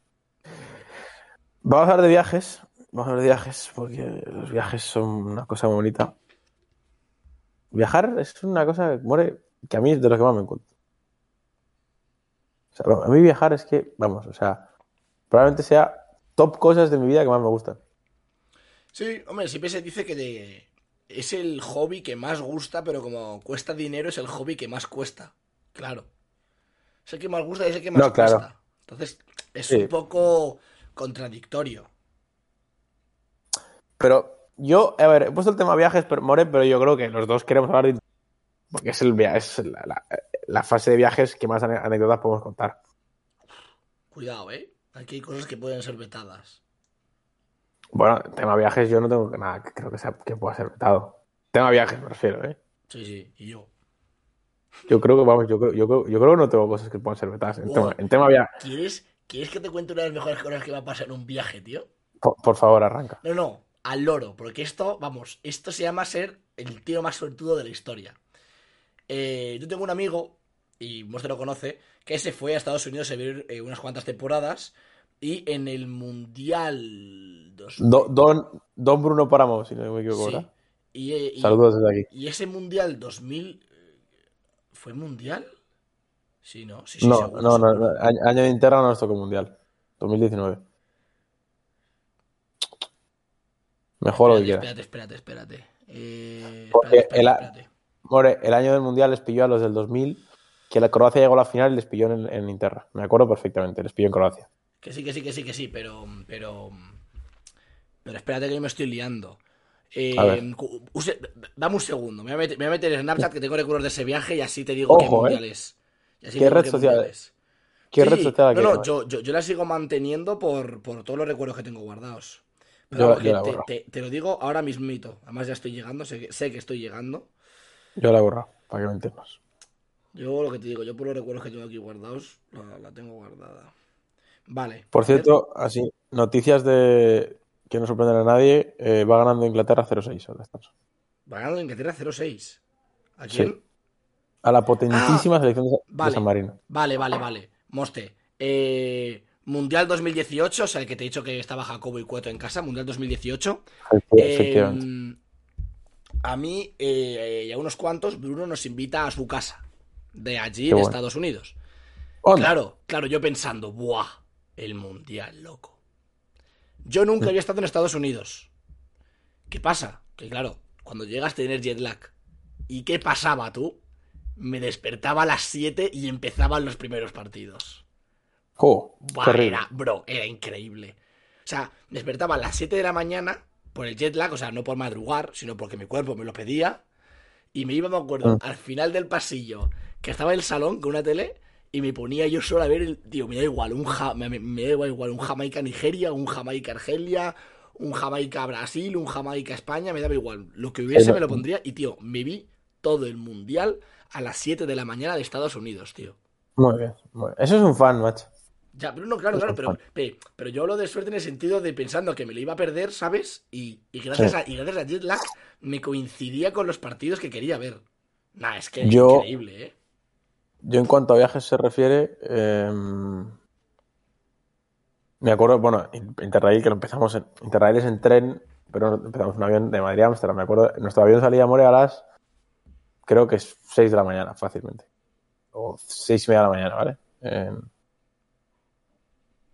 Vamos a hablar de viajes. Vamos a hablar de viajes porque los viajes son una cosa muy bonita. Viajar es una cosa, more, que a mí es de lo que más me encuentro. O sea, a mí viajar es que, vamos, o sea, probablemente sea top cosas de mi vida que más me gustan. Sí, hombre, siempre se dice que de- es el hobby que más gusta, pero como cuesta dinero es el hobby que más cuesta. Claro. Es el que más gusta y es el que más No, claro. cuesta. Entonces, es Sí. un poco contradictorio. Pero yo, a ver, he puesto el tema viajes, pero, More, pero yo creo que los dos queremos hablar de... Porque es, el, via- es la, la- la fase de viajes que más anécdotas podemos contar. Cuidado, ¿eh? Aquí hay cosas que pueden ser vetadas. Bueno, tema viajes yo no tengo nada que creo que, sea, que pueda ser vetado. Tema viajes me refiero, ¿eh? Sí, sí, y yo. Yo creo que, vamos, yo creo, yo creo, yo creo que no tengo cosas que puedan ser vetadas. En, Wow. tema, en tema viajes, ¿Quieres, ¿Quieres que te cuente una de las mejores cosas que va a pasar en un viaje, tío? por, por favor, arranca. No, no, al loro, porque esto, vamos, esto se llama ser el tío más suertudo de la historia. Eh, yo tengo un amigo, y vos te lo conoce, que se fue a Estados Unidos a vivir eh, unas cuantas temporadas y en el Mundial... dos- Do- don, don Bruno Páramo, si no me equivoco, Sí. ¿verdad? Y, eh, y- Saludos desde aquí. y ese Mundial 2000... eh, ¿Fue Mundial? Sí, ¿no? Sí, sí, no, seguro, no, no, seguro. no, año año de Interra no nos tocó Mundial. 2019. Mejor lo que Espérate, espérate, espérate, espérate. Eh, espérate, espérate, espérate. More, el año del Mundial les pilló a los del 2000, que la Croacia llegó a la final y les pilló en, en Interra. Me acuerdo perfectamente, les pilló en Croacia. Que sí, que sí, que sí, que sí, pero. Pero. Pero espérate que yo me estoy liando. Eh, use- dame un segundo. Me voy, a meter, me voy a meter en Snapchat que tengo recuerdos de ese viaje y así te digo qué Ojo, ¿eh? mundial es. Y así ¿Qué red qué social mundial es? ¿Qué Sí, red social No, que no, yo, yo, yo la sigo manteniendo por, por todos los recuerdos que tengo guardados. Pero Yo- vamos, yo que la te, borro. te- te lo digo ahora mismito. Además ya estoy llegando, sé que, sé que estoy llegando. Yo la he borrado, para que lo entiendas. Yo lo que te digo, yo por los recuerdos que tengo aquí guardados, la, la tengo guardada. Vale. Por cierto, así, noticias de que no sorprenden a nadie, eh, va ganando Inglaterra 0-6 al descanso. Va ganando Inglaterra 0-6. ¿A Sí. quién? A la potentísima selección de, Ah, Vale. San Marino. Vale, vale, vale. Moste. eh, Mundial 2018, o sea, el que te he dicho que estaba Jacobo y Cueto en casa, Mundial 2018. Eh, Efectivamente. A mí eh, y a unos cuantos, Bruno nos invita a su casa, de allí, Qué de bueno. Estados Unidos. Onda. Claro, claro, yo pensando, ¡buah! El Mundial, loco. Yo nunca Mm. había estado en Estados Unidos. ¿Qué pasa? Que claro, cuando llegas a tener jet lag. ¿Y qué pasaba tú? Me despertaba a las 7 y empezaban los primeros partidos. Qué horrible. era, bro, era increíble. O sea, me despertaba a las 7 de la mañana por el jet lag, o sea, no por madrugar, sino porque mi cuerpo me lo pedía. Y me iba, me acuerdo, Mm. al final del pasillo, que estaba en el salón con una tele, y me ponía yo solo a ver, el, tío, me da igual, un ja- me, me- da igual un Jamaica-Nigeria, un Jamaica-Argelia, un Jamaica-Brasil, un Jamaica-España, me daba igual. Lo que hubiese me lo pondría, y tío, me vi todo el mundial a las 7 de la mañana de Estados Unidos, tío. Muy bien, muy bien. Eso es un fan, macho. Ya, pero no, claro, claro, pero, pero yo hablo de suerte en el sentido de pensando que me lo iba a perder, ¿sabes? Y, y gracias, Sí. a, y gracias a Jet Lag me coincidía con los partidos que quería ver. Nah, es que es Yo- increíble, ¿eh? Yo en cuanto a viajes se refiere, eh, me acuerdo, bueno, Interrail, que lo empezamos en, Interrail es en tren, pero empezamos un avión de Madrid a Ámsterdam, me acuerdo, nuestro avión salía a More a las, creo que es 6 de la mañana, fácilmente, o 6 y media de la mañana, ¿vale? En,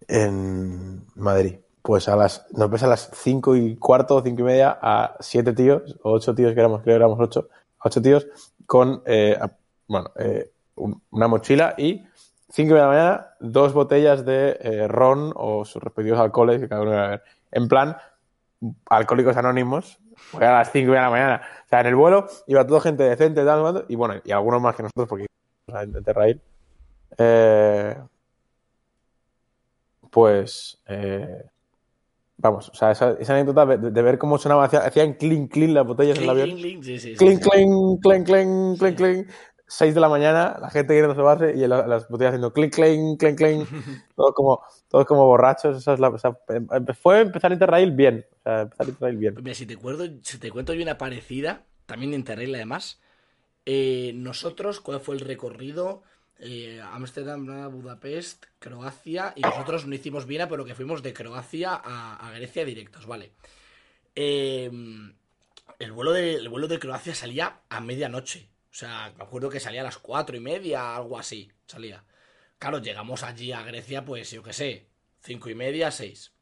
en Madrid. Pues a las, nos ves a las 5 y cuarto o 5 y media a 7 tíos, o 8 tíos que éramos, creo que éramos 8, 8 tíos, con, eh, bueno, eh, un- una mochila y 5 de la mañana, dos botellas de eh, ron o sus respectivos alcoholes que cada uno iba a ver. En plan, alcohólicos anónimos, a las 5 de la mañana. O sea, en el vuelo iba toda gente decente, tal, y bueno, y algunos más que nosotros, porque o sea, en Terrail. Eh, pues, eh, Vamos, o sea, esa, esa anécdota de, de ver cómo sonaba, hacía- hacían clink, clink las botellas en el avión. clink, clink, sí, sí, Clink, sí. clink, clink, clink, clink, clink. 6 de la mañana, la gente queriendo sobarse y la- las botellas haciendo clink, clink, clink, clink. <laughs> Todos como, todos como borrachos. Esa es la, o sea, em- em- fue empezar Interrail bien. O sea, empezar Interrail bien. Mira, si te, acuerdo, si te cuento yo una parecida, también de Interrail además, eh, nosotros, ¿cuál fue el recorrido? Eh, Ámsterdam, Praga, Budapest, Croacia, y nosotros no hicimos Viena, pero que fuimos de Croacia a, a Grecia directos, ¿vale? Eh, el, vuelo de, el vuelo de Croacia salía a medianoche, o sea, me acuerdo que salía a las cuatro y media, algo así, salía. Claro, llegamos allí a Grecia, pues yo qué sé, cinco y media, seis.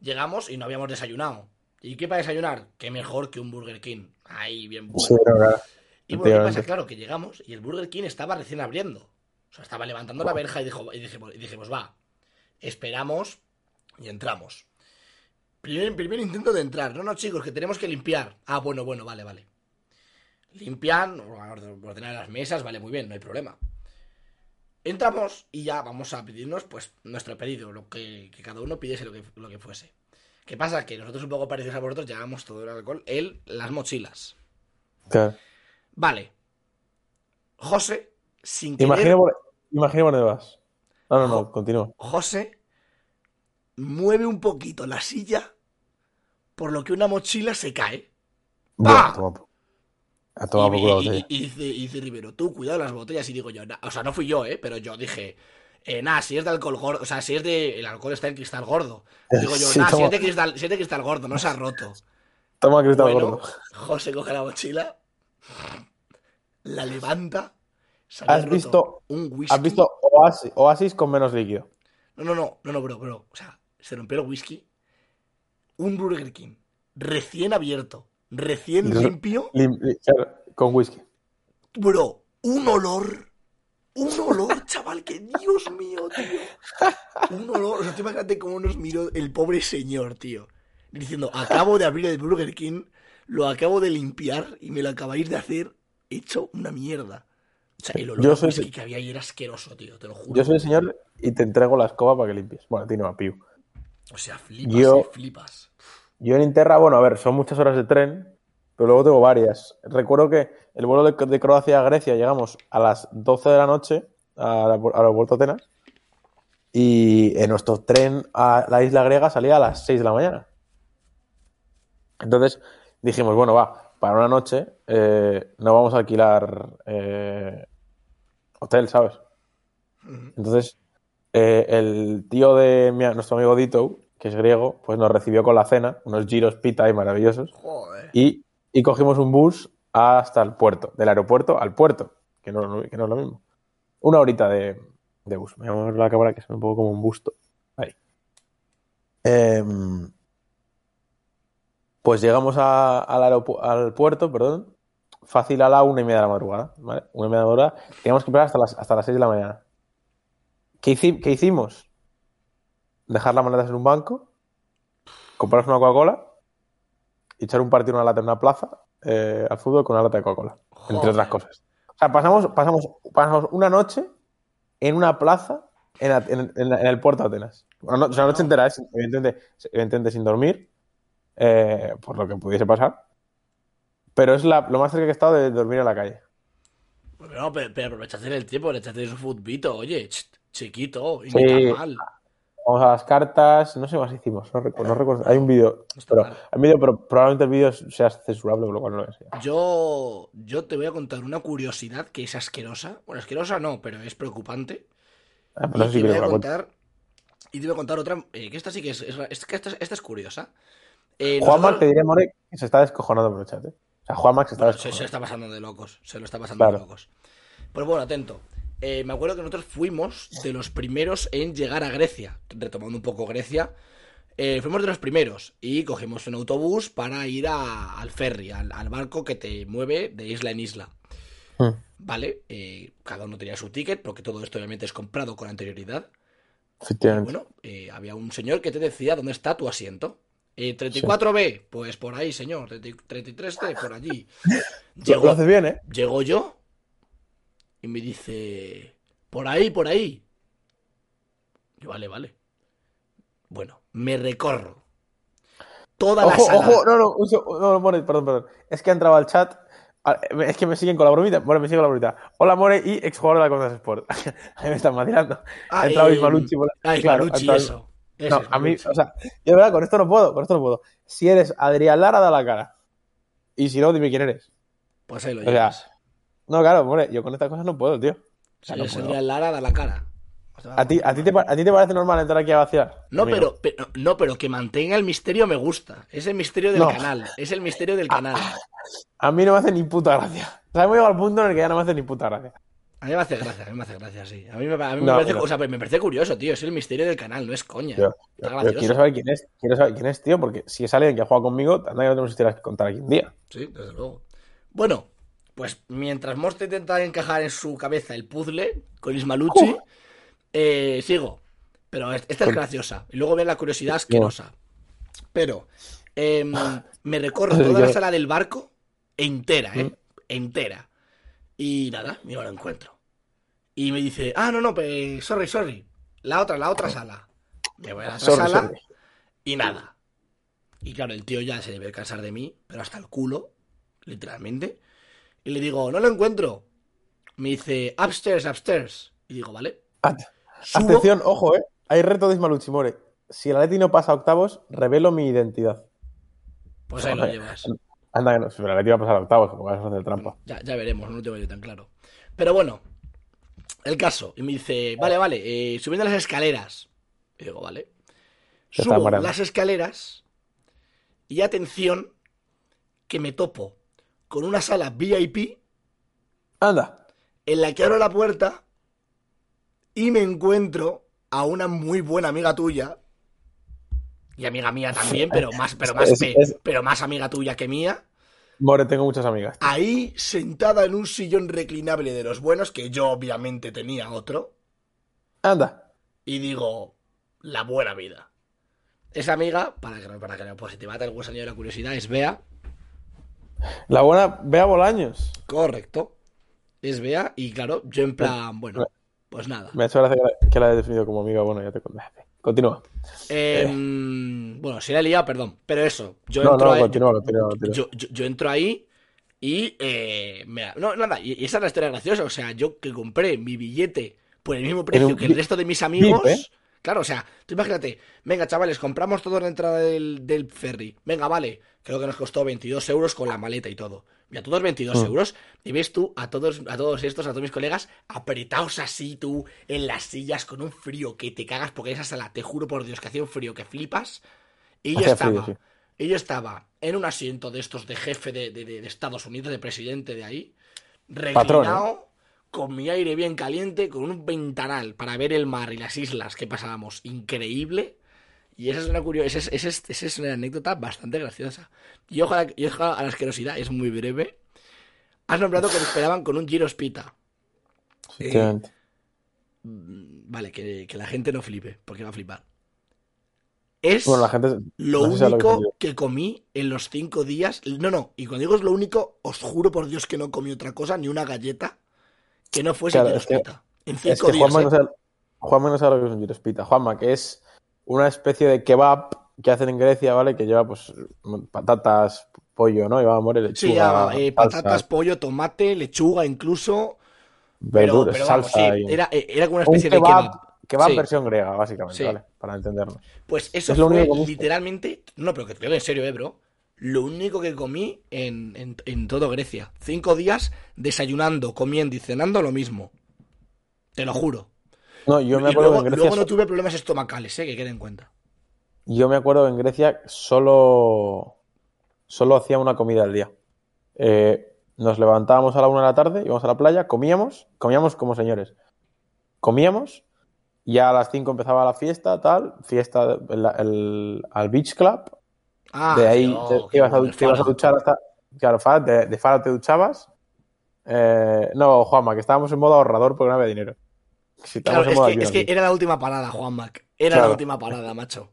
Llegamos y no habíamos desayunado. ¿Y qué para desayunar? Qué mejor que un Burger King. Ahí, bien bueno. Sí. Y bueno, ¿qué pasa? Claro, que llegamos y el Burger King estaba recién abriendo. Sea, estaba levantando la verja y, dijo, y, dijimos, y dijimos, va, esperamos y entramos. Primer, primer intento de entrar. No, no, chicos, que tenemos que limpiar. Ah, bueno, bueno, vale, vale. Limpian, or- ordenar las mesas, vale, muy bien, no hay problema. Entramos y ya vamos a pedirnos, pues, nuestro pedido, lo que, que cada uno pidiese lo que, lo que fuese. ¿Qué pasa? Que nosotros un poco parecidos a vosotros llevamos todo el alcohol, él, las mochilas. Claro. Vale. José, sin querer, imagina dónde vas. No, no, no, Jo- continúa. José mueve un poquito la silla, por lo que una mochila se cae. Bueno, ¡Pa! toma po- a tomar y, por culo la y- dice, y dice Rivero, tú cuidado las botellas. Y digo yo, "Na-". o sea, no fui yo, ¿eh? Pero yo dije, eh, nada, si es de alcohol gordo, o sea, si es de. El alcohol está en cristal gordo. <laughs> Digo yo, Sí, nada, si es de cristal, si es de cristal gordo, no se ha roto. Toma cristal Bueno, gordo. José coge la mochila, la levanta. ¿Has roto visto- un whisky. ¿Has visto Oasis, Oasis con menos líquido? No, no, no, no, no, bro, bro. O sea, se rompió el whisky. Un Burger King recién abierto, recién Re- limpio. Lim- con whisky. Bro, un olor. Un olor, <laughs> chaval, que Dios mío, tío. Un olor. O sea, tú imagínate cómo nos miró el pobre señor, tío. Diciendo, acabo de abrir el Burger King, lo acabo de limpiar y me lo acabáis de hacer hecho una mierda. O sea, el olor Yo soy- que había ahí era asqueroso, tío, te lo juro. Yo soy el señor y te entrego la escoba para que limpies. Bueno, a ti no, a Piu. O sea, flipas, Yo- eh, flipas. Yo en Interra, bueno, a ver, son muchas horas de tren, pero luego tengo varias. Recuerdo que el vuelo de, de Croacia a Grecia llegamos a las 12 de la noche al aeropu- al aeropuerto Atenas y en nuestro tren a la isla griega salía a las 6 de la mañana. Entonces dijimos, bueno, va, para una noche eh, no vamos a alquilar eh, hotel, ¿sabes? Entonces, eh, el tío de mi- nuestro amigo Dito, que es griego, pues nos recibió con la cena, unos giros pita ahí maravillosos, Joder. y, y cogimos un bus hasta el puerto, del aeropuerto al puerto, que no, que no es lo mismo. Una horita de, de bus. Me voy a mover la cámara que se me un poco como un busto. Ahí. Pues llegamos a- al, al puerto, perdón, fácil a la una y media de la madrugada, ¿vale? Una y media de la madrugada. Teníamos que esperar hasta las, hasta las seis de la mañana. ¿Qué, hici- qué hicimos? Dejar las maletas en un banco, comprarnos una Coca-Cola y echar un partido en una lata en una plaza eh, al fútbol con una lata de Coca-Cola, entre otras cosas. O sea, pasamos, pasamos, pasamos una noche en una plaza en, A- en- en- en el puerto de Atenas. Una, no- o sea, una noche entera, ¿eh? evidentemente, evidentemente sin dormir, eh, por lo que pudiese pasar. Pero es la- lo más cerca que he estado de dormir en la calle. No, pero, pero aprovechaste el tiempo, le echaste su futbito, oye, ch- chiquito, y Sí. mal. Vamos a las cartas, no sé más hicimos, no recuerdo. No recuerdo. Hay un vídeo, pero, hay vídeo, pero probablemente el vídeo sea censurable, por lo cual no lo es. Yo, yo te voy a contar una curiosidad que es asquerosa. Bueno, asquerosa no, pero es preocupante. Ah, Y te voy a contar. Y te voy a contar otra. eh, que esta sí que es. es- es que esta, esta es curiosa. Eh, Juanma, nosotros- te diré, More, que se está descojonando por el chat. ¿eh? O sea, Juanma se está Bueno, se, se está pasando de locos. Se lo está pasando Claro. de locos. Pues bueno, atento. Eh, me acuerdo que nosotros fuimos de los primeros en llegar a Grecia. Retomando un poco Grecia. eh, fuimos de los primeros y cogimos un autobús para ir a- al ferry, al, al barco que te mueve de isla en isla. Hmm. ¿Vale? Eh, cada uno tenía su ticket, porque todo esto obviamente es comprado con anterioridad. Y Efectivamente. bueno, eh, había un señor que te decía dónde está tu asiento. Eh, 34B, pues por ahí, señor. 30 33D, por allí. <laughs> Llegó, Lo haces bien, ¿eh? llego yo y me dice, por ahí, por ahí. Yo, vale, vale. Bueno, me recorro toda la Ojo, sala. ojo, no, no, no, no, More, perdón, perdón. Es que ha entrado al chat. Es que me siguen con la bromita. More, me sigue con la bromita. Hola, More y exjugador de la Condas Sport. <laughs> Ahí me están vacilando. Ah, ha entrado eh, Ismalucci. por- Ah, claro, Ismalucci, entrado- eso. No, a mí, o sea, yo de verdad, con esto no puedo, con esto no puedo. Si eres Adrián Lara, da la cara. Y si no, dime quién eres. Pues ahí lo O sea, llevas. No, claro, More, yo con estas cosas no puedo, tío. Si no eres. Adrián Lara, da la cara. O sea, ¿A ti, a, ti te, ¿A ti te parece normal entrar aquí a vaciar? No pero, pero- no, pero que mantenga el misterio me gusta. Es el misterio del No. canal. Es el misterio del canal. A mí no me hace ni puta gracia. O sea, hemos llegado al punto en el que ya no me hace ni puta gracia. A mí me hace gracia, a mí me hace gracia, sí. A mí me, a mí me No, parece, pero- o sea, me parece curioso, tío. Es el misterio del canal, no es coña. Yo, Está yo- quiero saber quién es. Quiero saber quién es, tío, porque si es alguien que ha jugado conmigo, anda que no tenemos historias que contar aquí un día. Sí, desde luego. Bueno, pues mientras Moste intenta encajar en su cabeza el puzzle con Ismalucci, eh, sigo. Pero es- esta es graciosa. Y luego ven la curiosidad asquerosa. Pero em, me recorro <laughs> toda la sala del barco entera, ¿eh? Mm. Entera. Y nada, yo lo encuentro. Y me dice, ah, no, no, pues, sorry, sorry. La otra, la otra sala. Me voy a la Sorry, sala sorry. y nada. Y claro, el tío ya se debe cansar de mí, pero hasta el culo, literalmente. Y le digo, no lo encuentro. Me dice, upstairs, upstairs. Y digo, vale. Subo. Atención, ojo, eh. Hay reto de Ismalucci More. Si el Atleti no pasa a octavos, revelo mi identidad. Pues ahí lo llevas. Anda que no, si Atleti va a pasar a octavos, como vas a hacer trampa. Ya, ya veremos, no lo tengo yo tan claro. Pero bueno, el caso. Y me dice, vale, vale, eh, subiendo las escaleras. Y digo, vale. Subo las escaleras y atención que me topo con una sala VIP Anda. en la que abro la puerta y me encuentro a una muy buena amiga tuya y amiga mía también, pero más, pero más, Es- pe- es- pero más amiga tuya que mía, More, tengo muchas amigas. ahí sentada en un sillón reclinable de los buenos, que yo obviamente tenía otro, Anda. y digo, la buena vida. Esa amiga, para que, para que no pues, si te mata el gusanillo de la curiosidad, es Bea, La buena Bea Bolaños. correcto, es Bea, y claro, yo en plan, bueno, pues nada. Me ha hecho gracia que la, que la he definido como amiga. Bueno, ya te conté. Continúa. Em, bueno, si la he liado, perdón. Pero eso, yo No, entro no, ahí. continúa, continúa, continúa. Yo, yo- yo entro ahí y. eh, me- no, nada, y, esa es la historia graciosa. O sea, yo que compré mi billete por el mismo precio un que el resto de mis amigos. ¿eh? Claro, o sea, tú imagínate, venga, chavales, compramos toda la entrada del, del ferry. Venga, vale, creo que nos costó 22 euros con la maleta y todo. Y a todos 22 Mm. euros. Y ves tú a todos, a todos estos, a todos mis colegas, apretados así tú en las sillas con un frío que te cagas porque esa sala, te juro por Dios que hacía un frío que flipas. Y yo estaba, frío, sí. y yo estaba en un asiento de estos de jefe de, de- Estados Unidos, de presidente de ahí, Patrón, reclinado, con mi aire bien caliente, con un ventanal para ver el mar y las islas que pasábamos, increíble. Y esa es una curio- esa es, esa es- esa es una anécdota bastante graciosa. Y ojo, a la, y ojo a la asquerosidad, es muy breve. Has nombrado que me esperaban con un Giro Spita. Efectivamente. Mm, Vale, que, que la gente no flipe, porque va a flipar. Es Bueno, la gente. lo no sé si sabe lo que único que comí en los cinco días. No, no, y cuando digo es lo único, os juro por Dios que no comí otra cosa, ni una galleta que no fuese Claro, Giro. En Es cinco que días. Juanma, ¿eh? no sabe, Juanma no sabe lo que es un girospita. Juanma, que es una especie de kebab que hacen en Grecia, ¿vale? Que lleva, pues, patatas, pollo, ¿no? Lleva more, Sí, lechuga, ya, eh, salsa, patatas, pollo, tomate, lechuga incluso. Verduras, pero vamos, salsa. sí, y- era, eh, era como una un especie de kebab, kebab. Sí. versión griega, básicamente, Sí. ¿vale? Para entendernos. Pues eso Es lo fue único literalmente. No, pero que te digo en serio, eh, bro. Lo único que comí en, en, en todo Grecia. Cinco días desayunando, comiendo y cenando lo mismo. Te lo juro. No, yo me y acuerdo luego, que en Grecia. luego no tuve problemas estomacales, eh, que quede en cuenta. Yo me acuerdo que en Grecia solo, solo hacía una comida al día. Eh, nos levantábamos a la una de la tarde, íbamos a la playa, comíamos, comíamos como señores. Comíamos, ya a las cinco empezaba la fiesta, tal, fiesta el- el- al Beach Club. Ah, de ahí oh, te, ibas, a, bueno, te ibas a duchar hasta. Claro, de, de Faro te duchabas. Eh, no, Juanma, que estábamos en modo ahorrador porque no había dinero. Si Claro, es que, es que era la última parada, Juan Mac. Era Claro. la última parada, macho.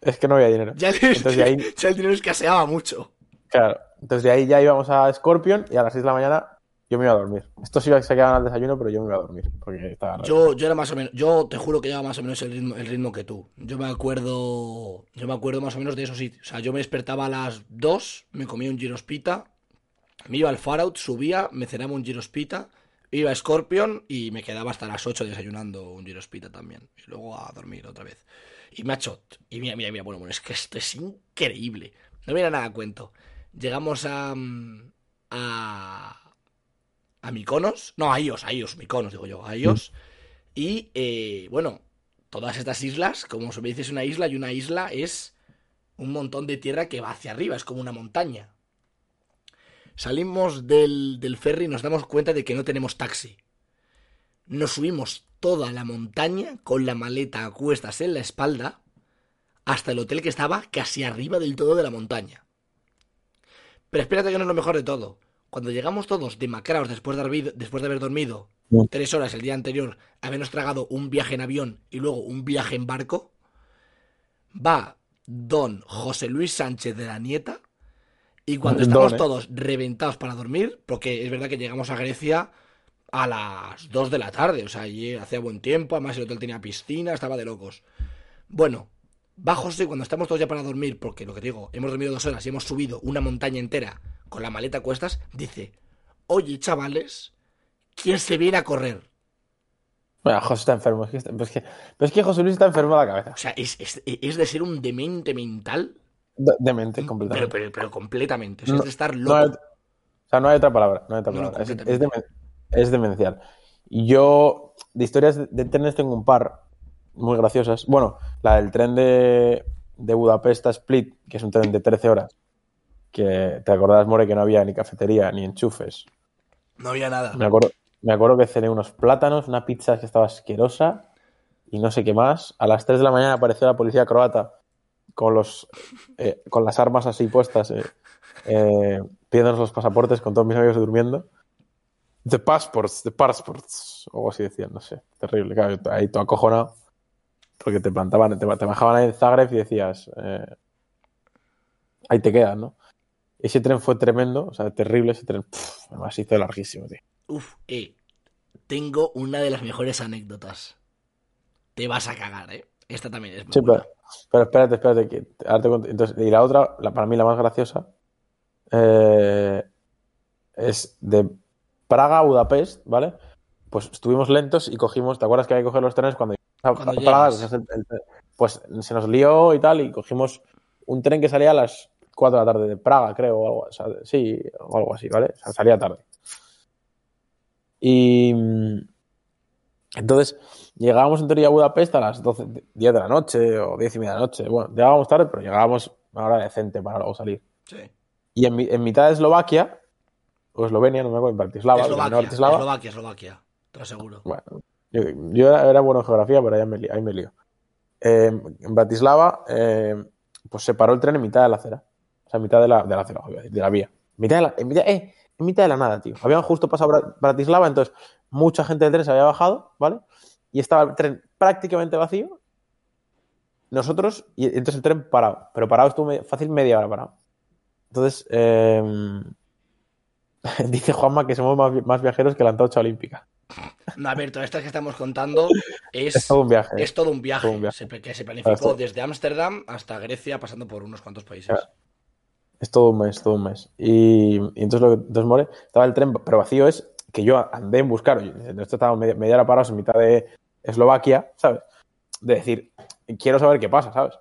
es que no había dinero. Ya, Entonces de ahí, <laughs> ya el dinero escaseaba mucho. Claro. Entonces de ahí ya íbamos a Scorpion y a las 6 de la mañana yo me iba a dormir. Estos iba se quedaban al desayuno, pero yo me iba a dormir. Porque estaba. Yo, yo era más o menos, yo te juro que llevaba más o menos el ritmo, el ritmo que tú. Yo me acuerdo, yo me acuerdo más o menos de eso sí. O sea, yo me despertaba a las 2, me comía un girospita, me iba al Farout, subía, me cenaba un girospita, iba a Scorpion y me quedaba hasta las 8 desayunando un girospita también. Y luego a dormir otra vez. Y macho, y mira, mira, mira, bueno, bueno, es que esto es increíble. No viene nada cuento. Llegamos a. mm, a. a Mykonos. No, a Ios, a Ios, Mykonos, digo yo, a Ios. Y, eh, bueno, todas estas islas, como se me dice, es una isla y una isla es un montón de tierra que va hacia arriba, es como una montaña. Salimos del, del ferry y nos damos cuenta de que no tenemos taxi. Nos subimos toda la montaña con la maleta a cuestas en la espalda hasta el hotel que estaba casi arriba del todo de la montaña. Pero espérate que no es lo mejor de todo. Cuando llegamos todos demacrados después de haber, después de haber dormido tres horas el día anterior, habernos tragado un viaje en avión y luego un viaje en barco, va don José Luis Sánchez de la Nieta y cuando estamos ¿eh? todos reventados para dormir, porque es verdad que llegamos a Grecia a las 2 de la tarde, o sea, allí hacía buen tiempo, además el hotel tenía piscina, estaba de locos. Bueno, va José cuando estamos todos ya para dormir, porque lo que digo, hemos dormido dos horas y hemos subido una montaña entera con la maleta a cuestas, dice, oye chavales, ¿quién se viene a correr? Bueno, José está enfermo. Es que, está- que, José Luis está enfermo de la cabeza. O sea, es, es- es de ser un demente mental, Demente, pero, completamente. pero, pero completamente, o sea, No- es de estar no loco. hay- o sea, no hay otra palabra. No hay otra No, no, palabra. es, es, demen- es demencial. Y yo, de historias de, de trenes tengo un par muy graciosas. Bueno, la del tren de, de Budapest a Split, que es un tren de 13 horas. Que te acordás, More, que no había ni cafetería ni enchufes. No había nada. Me acuerdo, me acuerdo que cené unos plátanos, una pizza que estaba asquerosa y no sé qué más. A las 3 de la mañana apareció la policía croata con, los, eh, con las armas así puestas, eh, eh, pidiéndonos los pasaportes con todos mis amigos durmiendo. The passports, the passports, o algo así decían, no sé, terrible. Claro, yo ahí todo acojonado, porque te plantaban, te, te bajaban ahí en Zagreb y decías, eh, ahí te quedas, ¿no? Ese tren fue tremendo, o sea, terrible ese tren. Pff, además hizo larguísimo, tío. Uf, eh, tengo una de las mejores anécdotas. Te vas a cagar, eh. Esta también es muy Sí, buena. pero, pero espérate, espérate. Que te- ahora te cuento. Entonces, y la otra, la, para mí la más graciosa, eh, es de Praga a Budapest, ¿vale? Pues estuvimos lentos y cogimos, ¿te acuerdas que hay que coger los trenes cuando Cuando a Praga? Pues, el- el- pues se nos lió y tal y cogimos un tren que salía a las 4 de la tarde de Praga, creo, o algo, o sea, sí, o algo así, ¿vale? O sea, salía tarde. Y entonces llegábamos en teoría a Budapest a las 12, 10 de la noche o 10 y media de la noche. Bueno, llegábamos tarde, pero llegábamos a una hora decente para luego salir. Sí. Y en, en mitad de Eslovaquia, o Eslovenia, no me acuerdo, en Bratislava, Eslovaquia, en Bratislava, Eslovaquia, Eslovaquia, te lo aseguro. bueno, yo, yo era, era bueno en geografía, pero ahí me, ahí me lío. Eh, en Bratislava, eh, pues se paró el tren en mitad de la acera. O sea, en mitad de la, de la acera, de la vía. En mitad de la, en mitad, eh, en mitad de la nada, tío. Habían justo pasado Bra- Bratislava, entonces mucha gente del tren se había bajado, ¿vale? Y estaba el tren prácticamente vacío. Nosotros, y entonces el tren parado. Pero parado estuvo fácil media hora parado. Entonces, eh, <laughs> dice Juanma que somos más, vi- más viajeros que la antorcha olímpica. No, a ver, todas estas que estamos contando <laughs> es, Es todo un viaje. es todo un viaje, Todo un viaje. se- que se planificó desde Ámsterdam hasta Grecia, pasando por unos cuantos países. Claro. Es todo un mes, todo un mes. Y, y entonces lo que entonces more, estaba el tren, pero vacío es que yo andé en buscar, esto estaba media, media hora parados en mitad de Eslovaquia, ¿sabes? De decir, quiero saber qué pasa, ¿sabes?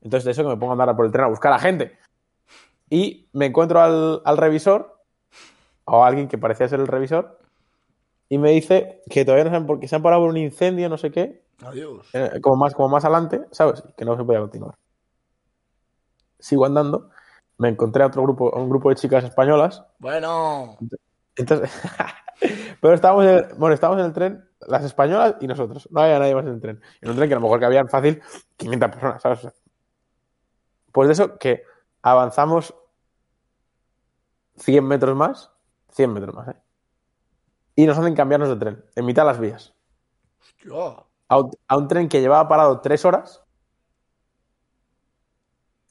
Entonces de eso que me pongo a andar por el tren a buscar a gente. Y me encuentro al, al revisor, o a alguien que parecía ser el revisor, y me dice que todavía no saben por qué se han parado por un incendio, no sé qué, Adiós. eh, como más, como más adelante, ¿sabes? Que no se podía continuar. Sigo andando, me encontré a otro grupo, a un grupo de chicas españolas. Bueno, Entonces, <laughs> pero estábamos en, el, bueno, estábamos en el tren, las españolas y nosotros. No había nadie más en el tren. En un tren que a lo mejor que habían fácil 500 personas, ¿sabes? Pues de eso que avanzamos 100 metros más, 100 metros más, ¿eh? Y nos hacen cambiarnos de tren, en mitad de las vías hostia. a un, a un tren que llevaba parado tres horas,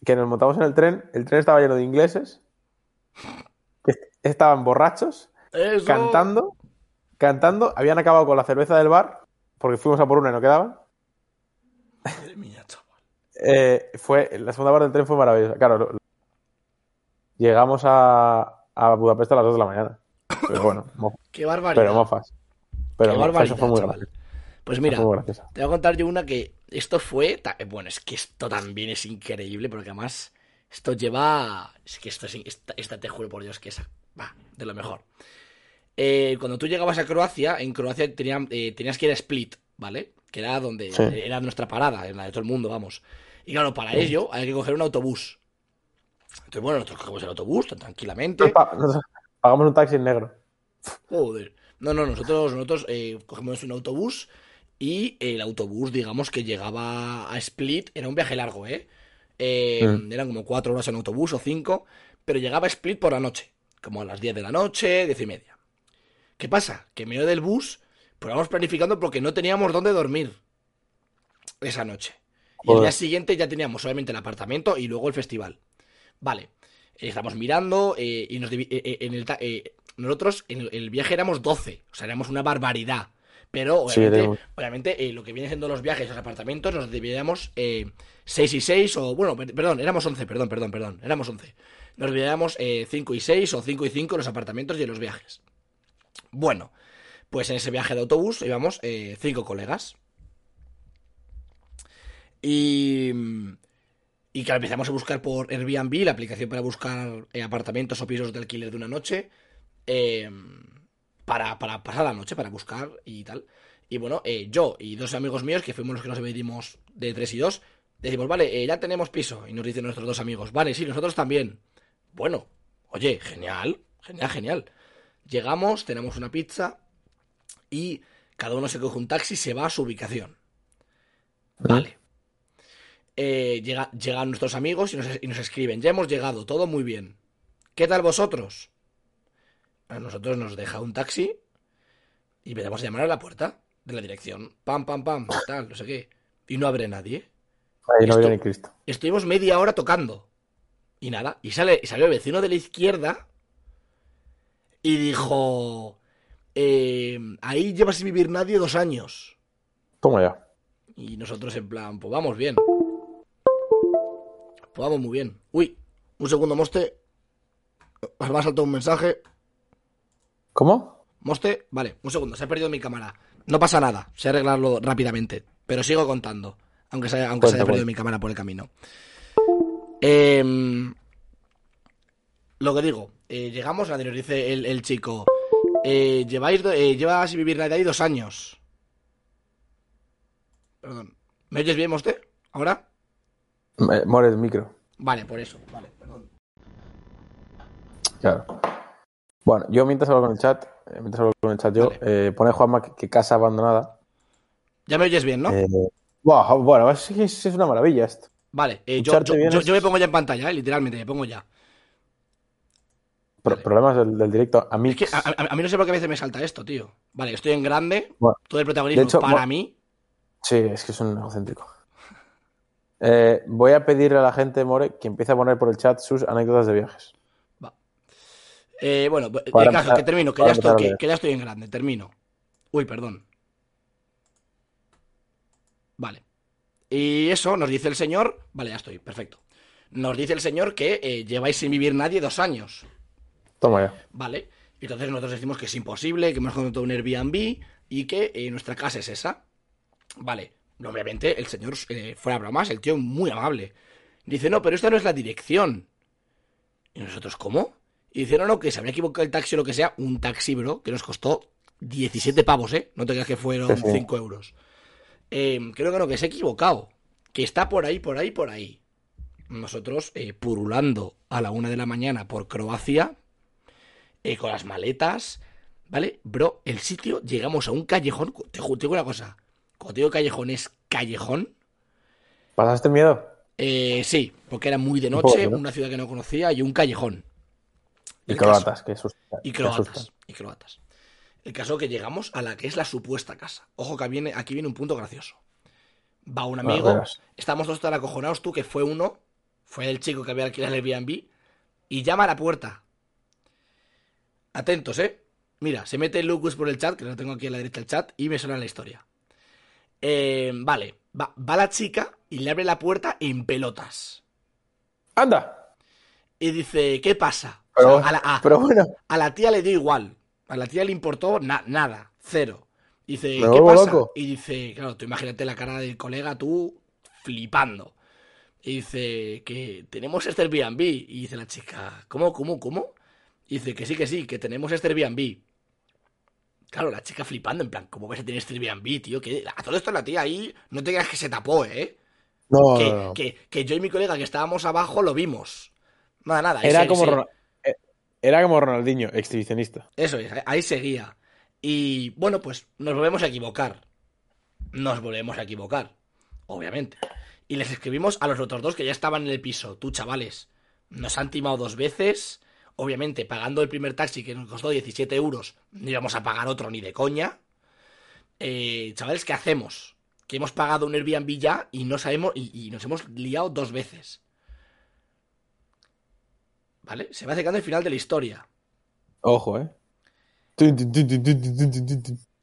que nos montamos en el tren, el tren estaba lleno de ingleses, que est- estaban borrachos, Eso. cantando, cantando, habían acabado con la cerveza del bar, porque fuimos a por una y no chaval. <laughs> Eh, fue, la segunda parte del tren fue maravillosa. Claro, lo- lo- llegamos a, a Budapest a las 2 de la mañana. Pero bueno, mo- <laughs> Qué barbaridad. pero mofas. Pero Qué mofas, barbaridad, eso fue muy chaval. Pues mira, te voy a contar yo una que esto fue. Bueno, es que esto también es increíble, porque además esto lleva. Es que esto es. Esta, esta te juro por Dios que es. Va, de lo mejor. Eh, cuando tú llegabas a Croacia, en Croacia tenían- eh, tenías que ir a Split, ¿vale? Que era donde Sí. era nuestra parada, en la de todo el mundo, vamos. Y claro, para ello hay que coger un autobús. Entonces, bueno, nosotros cogemos el autobús tranquilamente. Nosotros pagamos un taxi en negro. Joder. No, no, nosotros, nosotros eh, cogemos un autobús y el autobús, digamos que llegaba a Split, era un viaje largo, ¿eh? Eh, Mm. Eran como cuatro horas en autobús o cinco, pero llegaba a Split por la noche, como a las 10 de la noche, diez y media. ¿Qué pasa? Que en medio del bus, pues vamos planificando porque no teníamos dónde dormir esa noche. Y el día siguiente ya teníamos solamente el apartamento y luego el festival. Vale, eh, estamos mirando eh, y nos eh, eh, en el nosotros en el, el viaje éramos 12, o sea, éramos una barbaridad. Pero obviamente, obviamente eh, lo que viene siendo los viajes, los apartamentos, nos dividíamos 6 y 6, o bueno, per- perdón, éramos 11, perdón, perdón, perdón, éramos 11. Nos dividíamos 5 y 6 o 5 y 5 en los apartamentos y en los viajes. Bueno, pues en ese viaje de autobús íbamos 5 colegas. Y. Y claro, empezamos a buscar por Airbnb, la aplicación para buscar eh, apartamentos o pisos de alquiler de una noche. eh, para, para pasar la noche, para buscar y tal. Y bueno, eh, yo y dos amigos míos, que fuimos los que nos dividimos de tres y dos, decimos, vale, eh, ya tenemos piso. Y nos dicen nuestros dos amigos, vale, sí, nosotros también. Bueno, oye, genial, genial, genial. Llegamos, tenemos una pizza y cada uno se coge un taxi y se va a su ubicación. Vale. Eh, llega- llegan nuestros amigos y nos, y nos escriben, ya hemos llegado, todo muy bien. ¿Qué tal vosotros? A nosotros nos deja un taxi y empezamos a llamar a la puerta de la dirección. Pam, pam, pam, tal, no sé qué. Y no abre nadie. Ahí no había ni Cristo. Estuvimos media hora tocando. Y nada. Y sale, y salió el vecino de la izquierda. Y dijo. eh, ahí lleva sin vivir nadie dos años. Toma ya. Y nosotros en plan, pues vamos bien. Pues vamos muy bien. Uy, un segundo, Moste. Me ha saltado un mensaje. ¿Cómo? Moste, vale, un segundo, se ha perdido mi cámara. No pasa nada, sé arreglarlo rápidamente. Pero sigo contando. Aunque se, aunque se Cuenta, haya perdido cuenta. mi cámara por el camino. Em, lo que digo, eh, llegamos, nos dice el, el chico. eh, lleváis eh, lleva sin vivir nadie ahí dos años. Perdón. ¿Me oyes bien, Moste? ¿Ahora? More el micro. Vale, por eso. Vale, perdón. Claro. Bueno, yo mientras hablo con el chat, eh, mientras hablo con el chat yo, eh, pone Juanma que, que casa abandonada. Ya me oyes bien, ¿no? Eh, buah, bueno, es, es- es una maravilla esto. vale, eh, yo, yo- me pongo ya en pantalla, eh, literalmente, me pongo ya. Pro- Vale. Problemas del, del directo. A mí, Es que a, a- a mí no sé por qué a veces me salta esto, tío. Vale, estoy en grande, Bueno, todo el protagonismo hecho, para mí. Sí, es que es un egocéntrico. Eh, voy a pedirle a la gente, More, que empiece a poner por el chat sus anécdotas de viajes. Eh, bueno, pues, Para caso, empezar- que termino, que para ya, estoy, que, ya estoy en grande, termino. Uy, perdón. Vale. Y eso nos dice el señor. Vale, ya estoy, perfecto. Nos dice el señor que eh, lleváis sin vivir nadie dos años. Toma ya. Vale. Entonces nosotros decimos que es imposible, que hemos contratado un Airbnb y que eh, nuestra casa es esa. Vale. Obviamente, el señor, eh, fuera bromas, el tío muy amable. Dice, no, pero esta no es la dirección. Y nosotros, ¿cómo? Y dice, no, no, que se había equivocado el taxi o lo que sea. Un taxi, bro, que nos costó 17 pavos, ¿eh? No te creas que fueron Sí, sí. 5 euros. Eh, creo que no, que se ha equivocado. Que está por ahí, por ahí, por ahí. Nosotros, eh, purulando a la una de la mañana por Croacia, eh, con las maletas, ¿vale? Bro, el sitio, llegamos a un callejón. Te, te digo una cosa. Cuando te digo callejón es callejón. ¿Pasaste miedo? Eh, sí, porque era muy de noche, una ciudad que no conocía y un callejón. Y croatas, que asustan. y croatas. Y croatas. El caso que llegamos a la que es la supuesta casa. Ojo que viene, aquí viene un punto gracioso. Va un Ah, amigo, estamos todos tan acojonados, tú que fue uno, fue el chico que había alquilado el Airbnb, y llama a la puerta. Atentos, ¿eh? Mira, se mete Lucas por el chat, que lo tengo aquí a la derecha el chat, y me suena la historia. Eh, vale, va, va la chica y le abre la puerta en pelotas. ¡Anda! Y dice, ¿qué pasa? O Pero, sea, a, la, a- pero bueno, a la tía le dio igual. A la tía le importó na- nada, cero. Dice, Me ¿qué pasa? loco. Y dice, claro, tú imagínate la cara del colega, tú flipando. Y dice, que tenemos este Airbnb. Y dice la chica, ¿cómo, cómo, cómo? Y dice, que sí, que sí, que tenemos este Airbnb. Claro, la chica flipando, en plan, ¿cómo vas a tener este Airbnb, tío? Que a todo esto la tía ahí, no te creas que se tapó, ¿eh? no, que, no, no. Que, que yo y mi colega que estábamos abajo lo vimos. Nada, nada. Era como, era como Ronaldinho, exhibicionista. Eso es, ahí seguía. Y bueno, pues nos volvemos a equivocar. Nos volvemos a equivocar, obviamente. Y les escribimos a los otros dos que ya estaban en el piso. Tú, chavales, nos han timado dos veces. Obviamente, pagando el primer taxi que nos costó 17 euros, no íbamos a pagar otro ni de coña. Eh, chavales, ¿qué hacemos? Que hemos pagado un Airbnb ya y no sabemos. Y, y nos hemos liado dos veces. ¿Vale? Se va acercando el final de la historia. Ojo, ¿eh?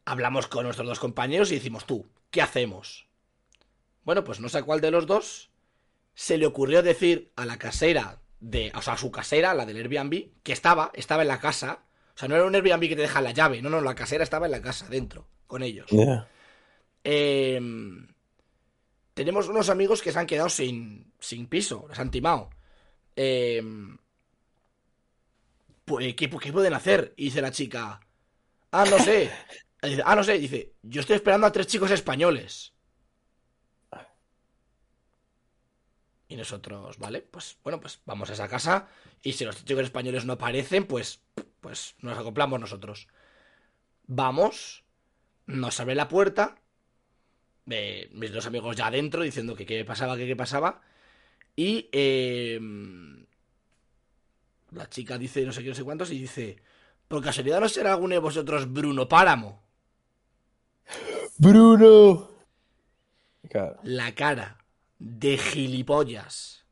Hablamos con nuestros dos compañeros y decimos, tú, ¿qué hacemos? Bueno, pues no sé cuál de los dos se le ocurrió decir a la casera de, o sea, a su casera, la del Airbnb, que estaba, estaba en la casa. O sea, no era un Airbnb que te deja la llave, no, no, la casera estaba en la casa, dentro, con ellos. Em, tenemos unos amigos que se han quedado sin, sin piso, los han timado. Eh, pues, ¿qué, qué pueden hacer? Y dice la chica, ah, no sé. <laughs> Dice, ah, no sé, dice, yo estoy esperando a tres chicos españoles. Y nosotros, vale, pues bueno, pues vamos a esa casa y si los chicos españoles no aparecen, pues, pues nos acoplamos nosotros. Vamos, nos abre la puerta, eh, mis dos amigos ya adentro diciendo que qué pasaba, que qué pasaba. Y eh, la chica dice no sé qué, no sé cuántos y dice, por casualidad no será alguno de vosotros Bruno Páramo. ¡Bruno! La cara de gilipollas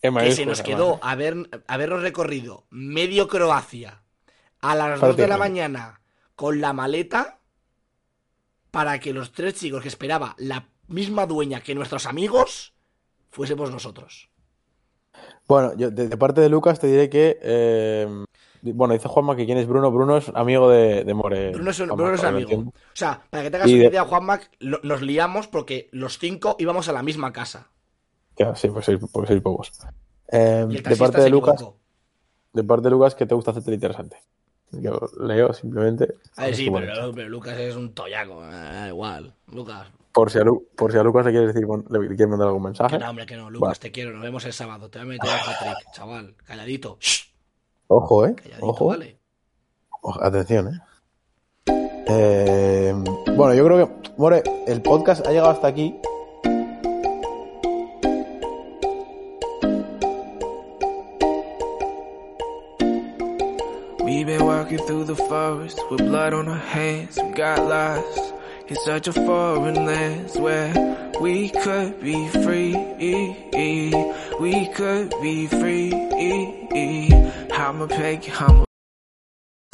que se nos quedó ¿eh? haber, habernos recorrido medio Croacia a las 2 de la mañana con la maleta para que los tres chicos que esperaba la misma dueña que nuestros amigos fuésemos nosotros. Bueno, yo de, de parte de Lucas te diré que. eh, bueno, dice Juanma que quién es Bruno. Bruno es amigo de, de More. Bruno es, Juanma, Bruno es amigo. O sea, para que te hagas Y una de- idea, Juanma, lo- nos liamos porque los cinco íbamos a la misma casa. Claro, sí, pues sois, pues sois pocos. Eh, de parte de Lucas, equivocó. de parte de Lucas, que te gusta hacerte interesante. Yo leo simplemente. A ver, sí, pero, pero Lucas es un toyaco. eh, Da igual. Lucas. Por, si a Lu- por si a Lucas le quieres decir, le quieres mandar algún mensaje. Que no, hombre, que no. Lucas, Vale. te quiero. Nos vemos el sábado. Te voy a meter el hat-trick, chaval. Calladito. Shh, Ojo, eh. calladito, Ojo. ¿vale? Ojo, Atención, eh. Eh, Bueno, yo creo que, More, el podcast ha llegado hasta aquí. We've been walking through the forest with blood on our hands. We got lost in such a foreign land where we could be free. We could be free. I'm a peg, I'm a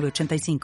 8985.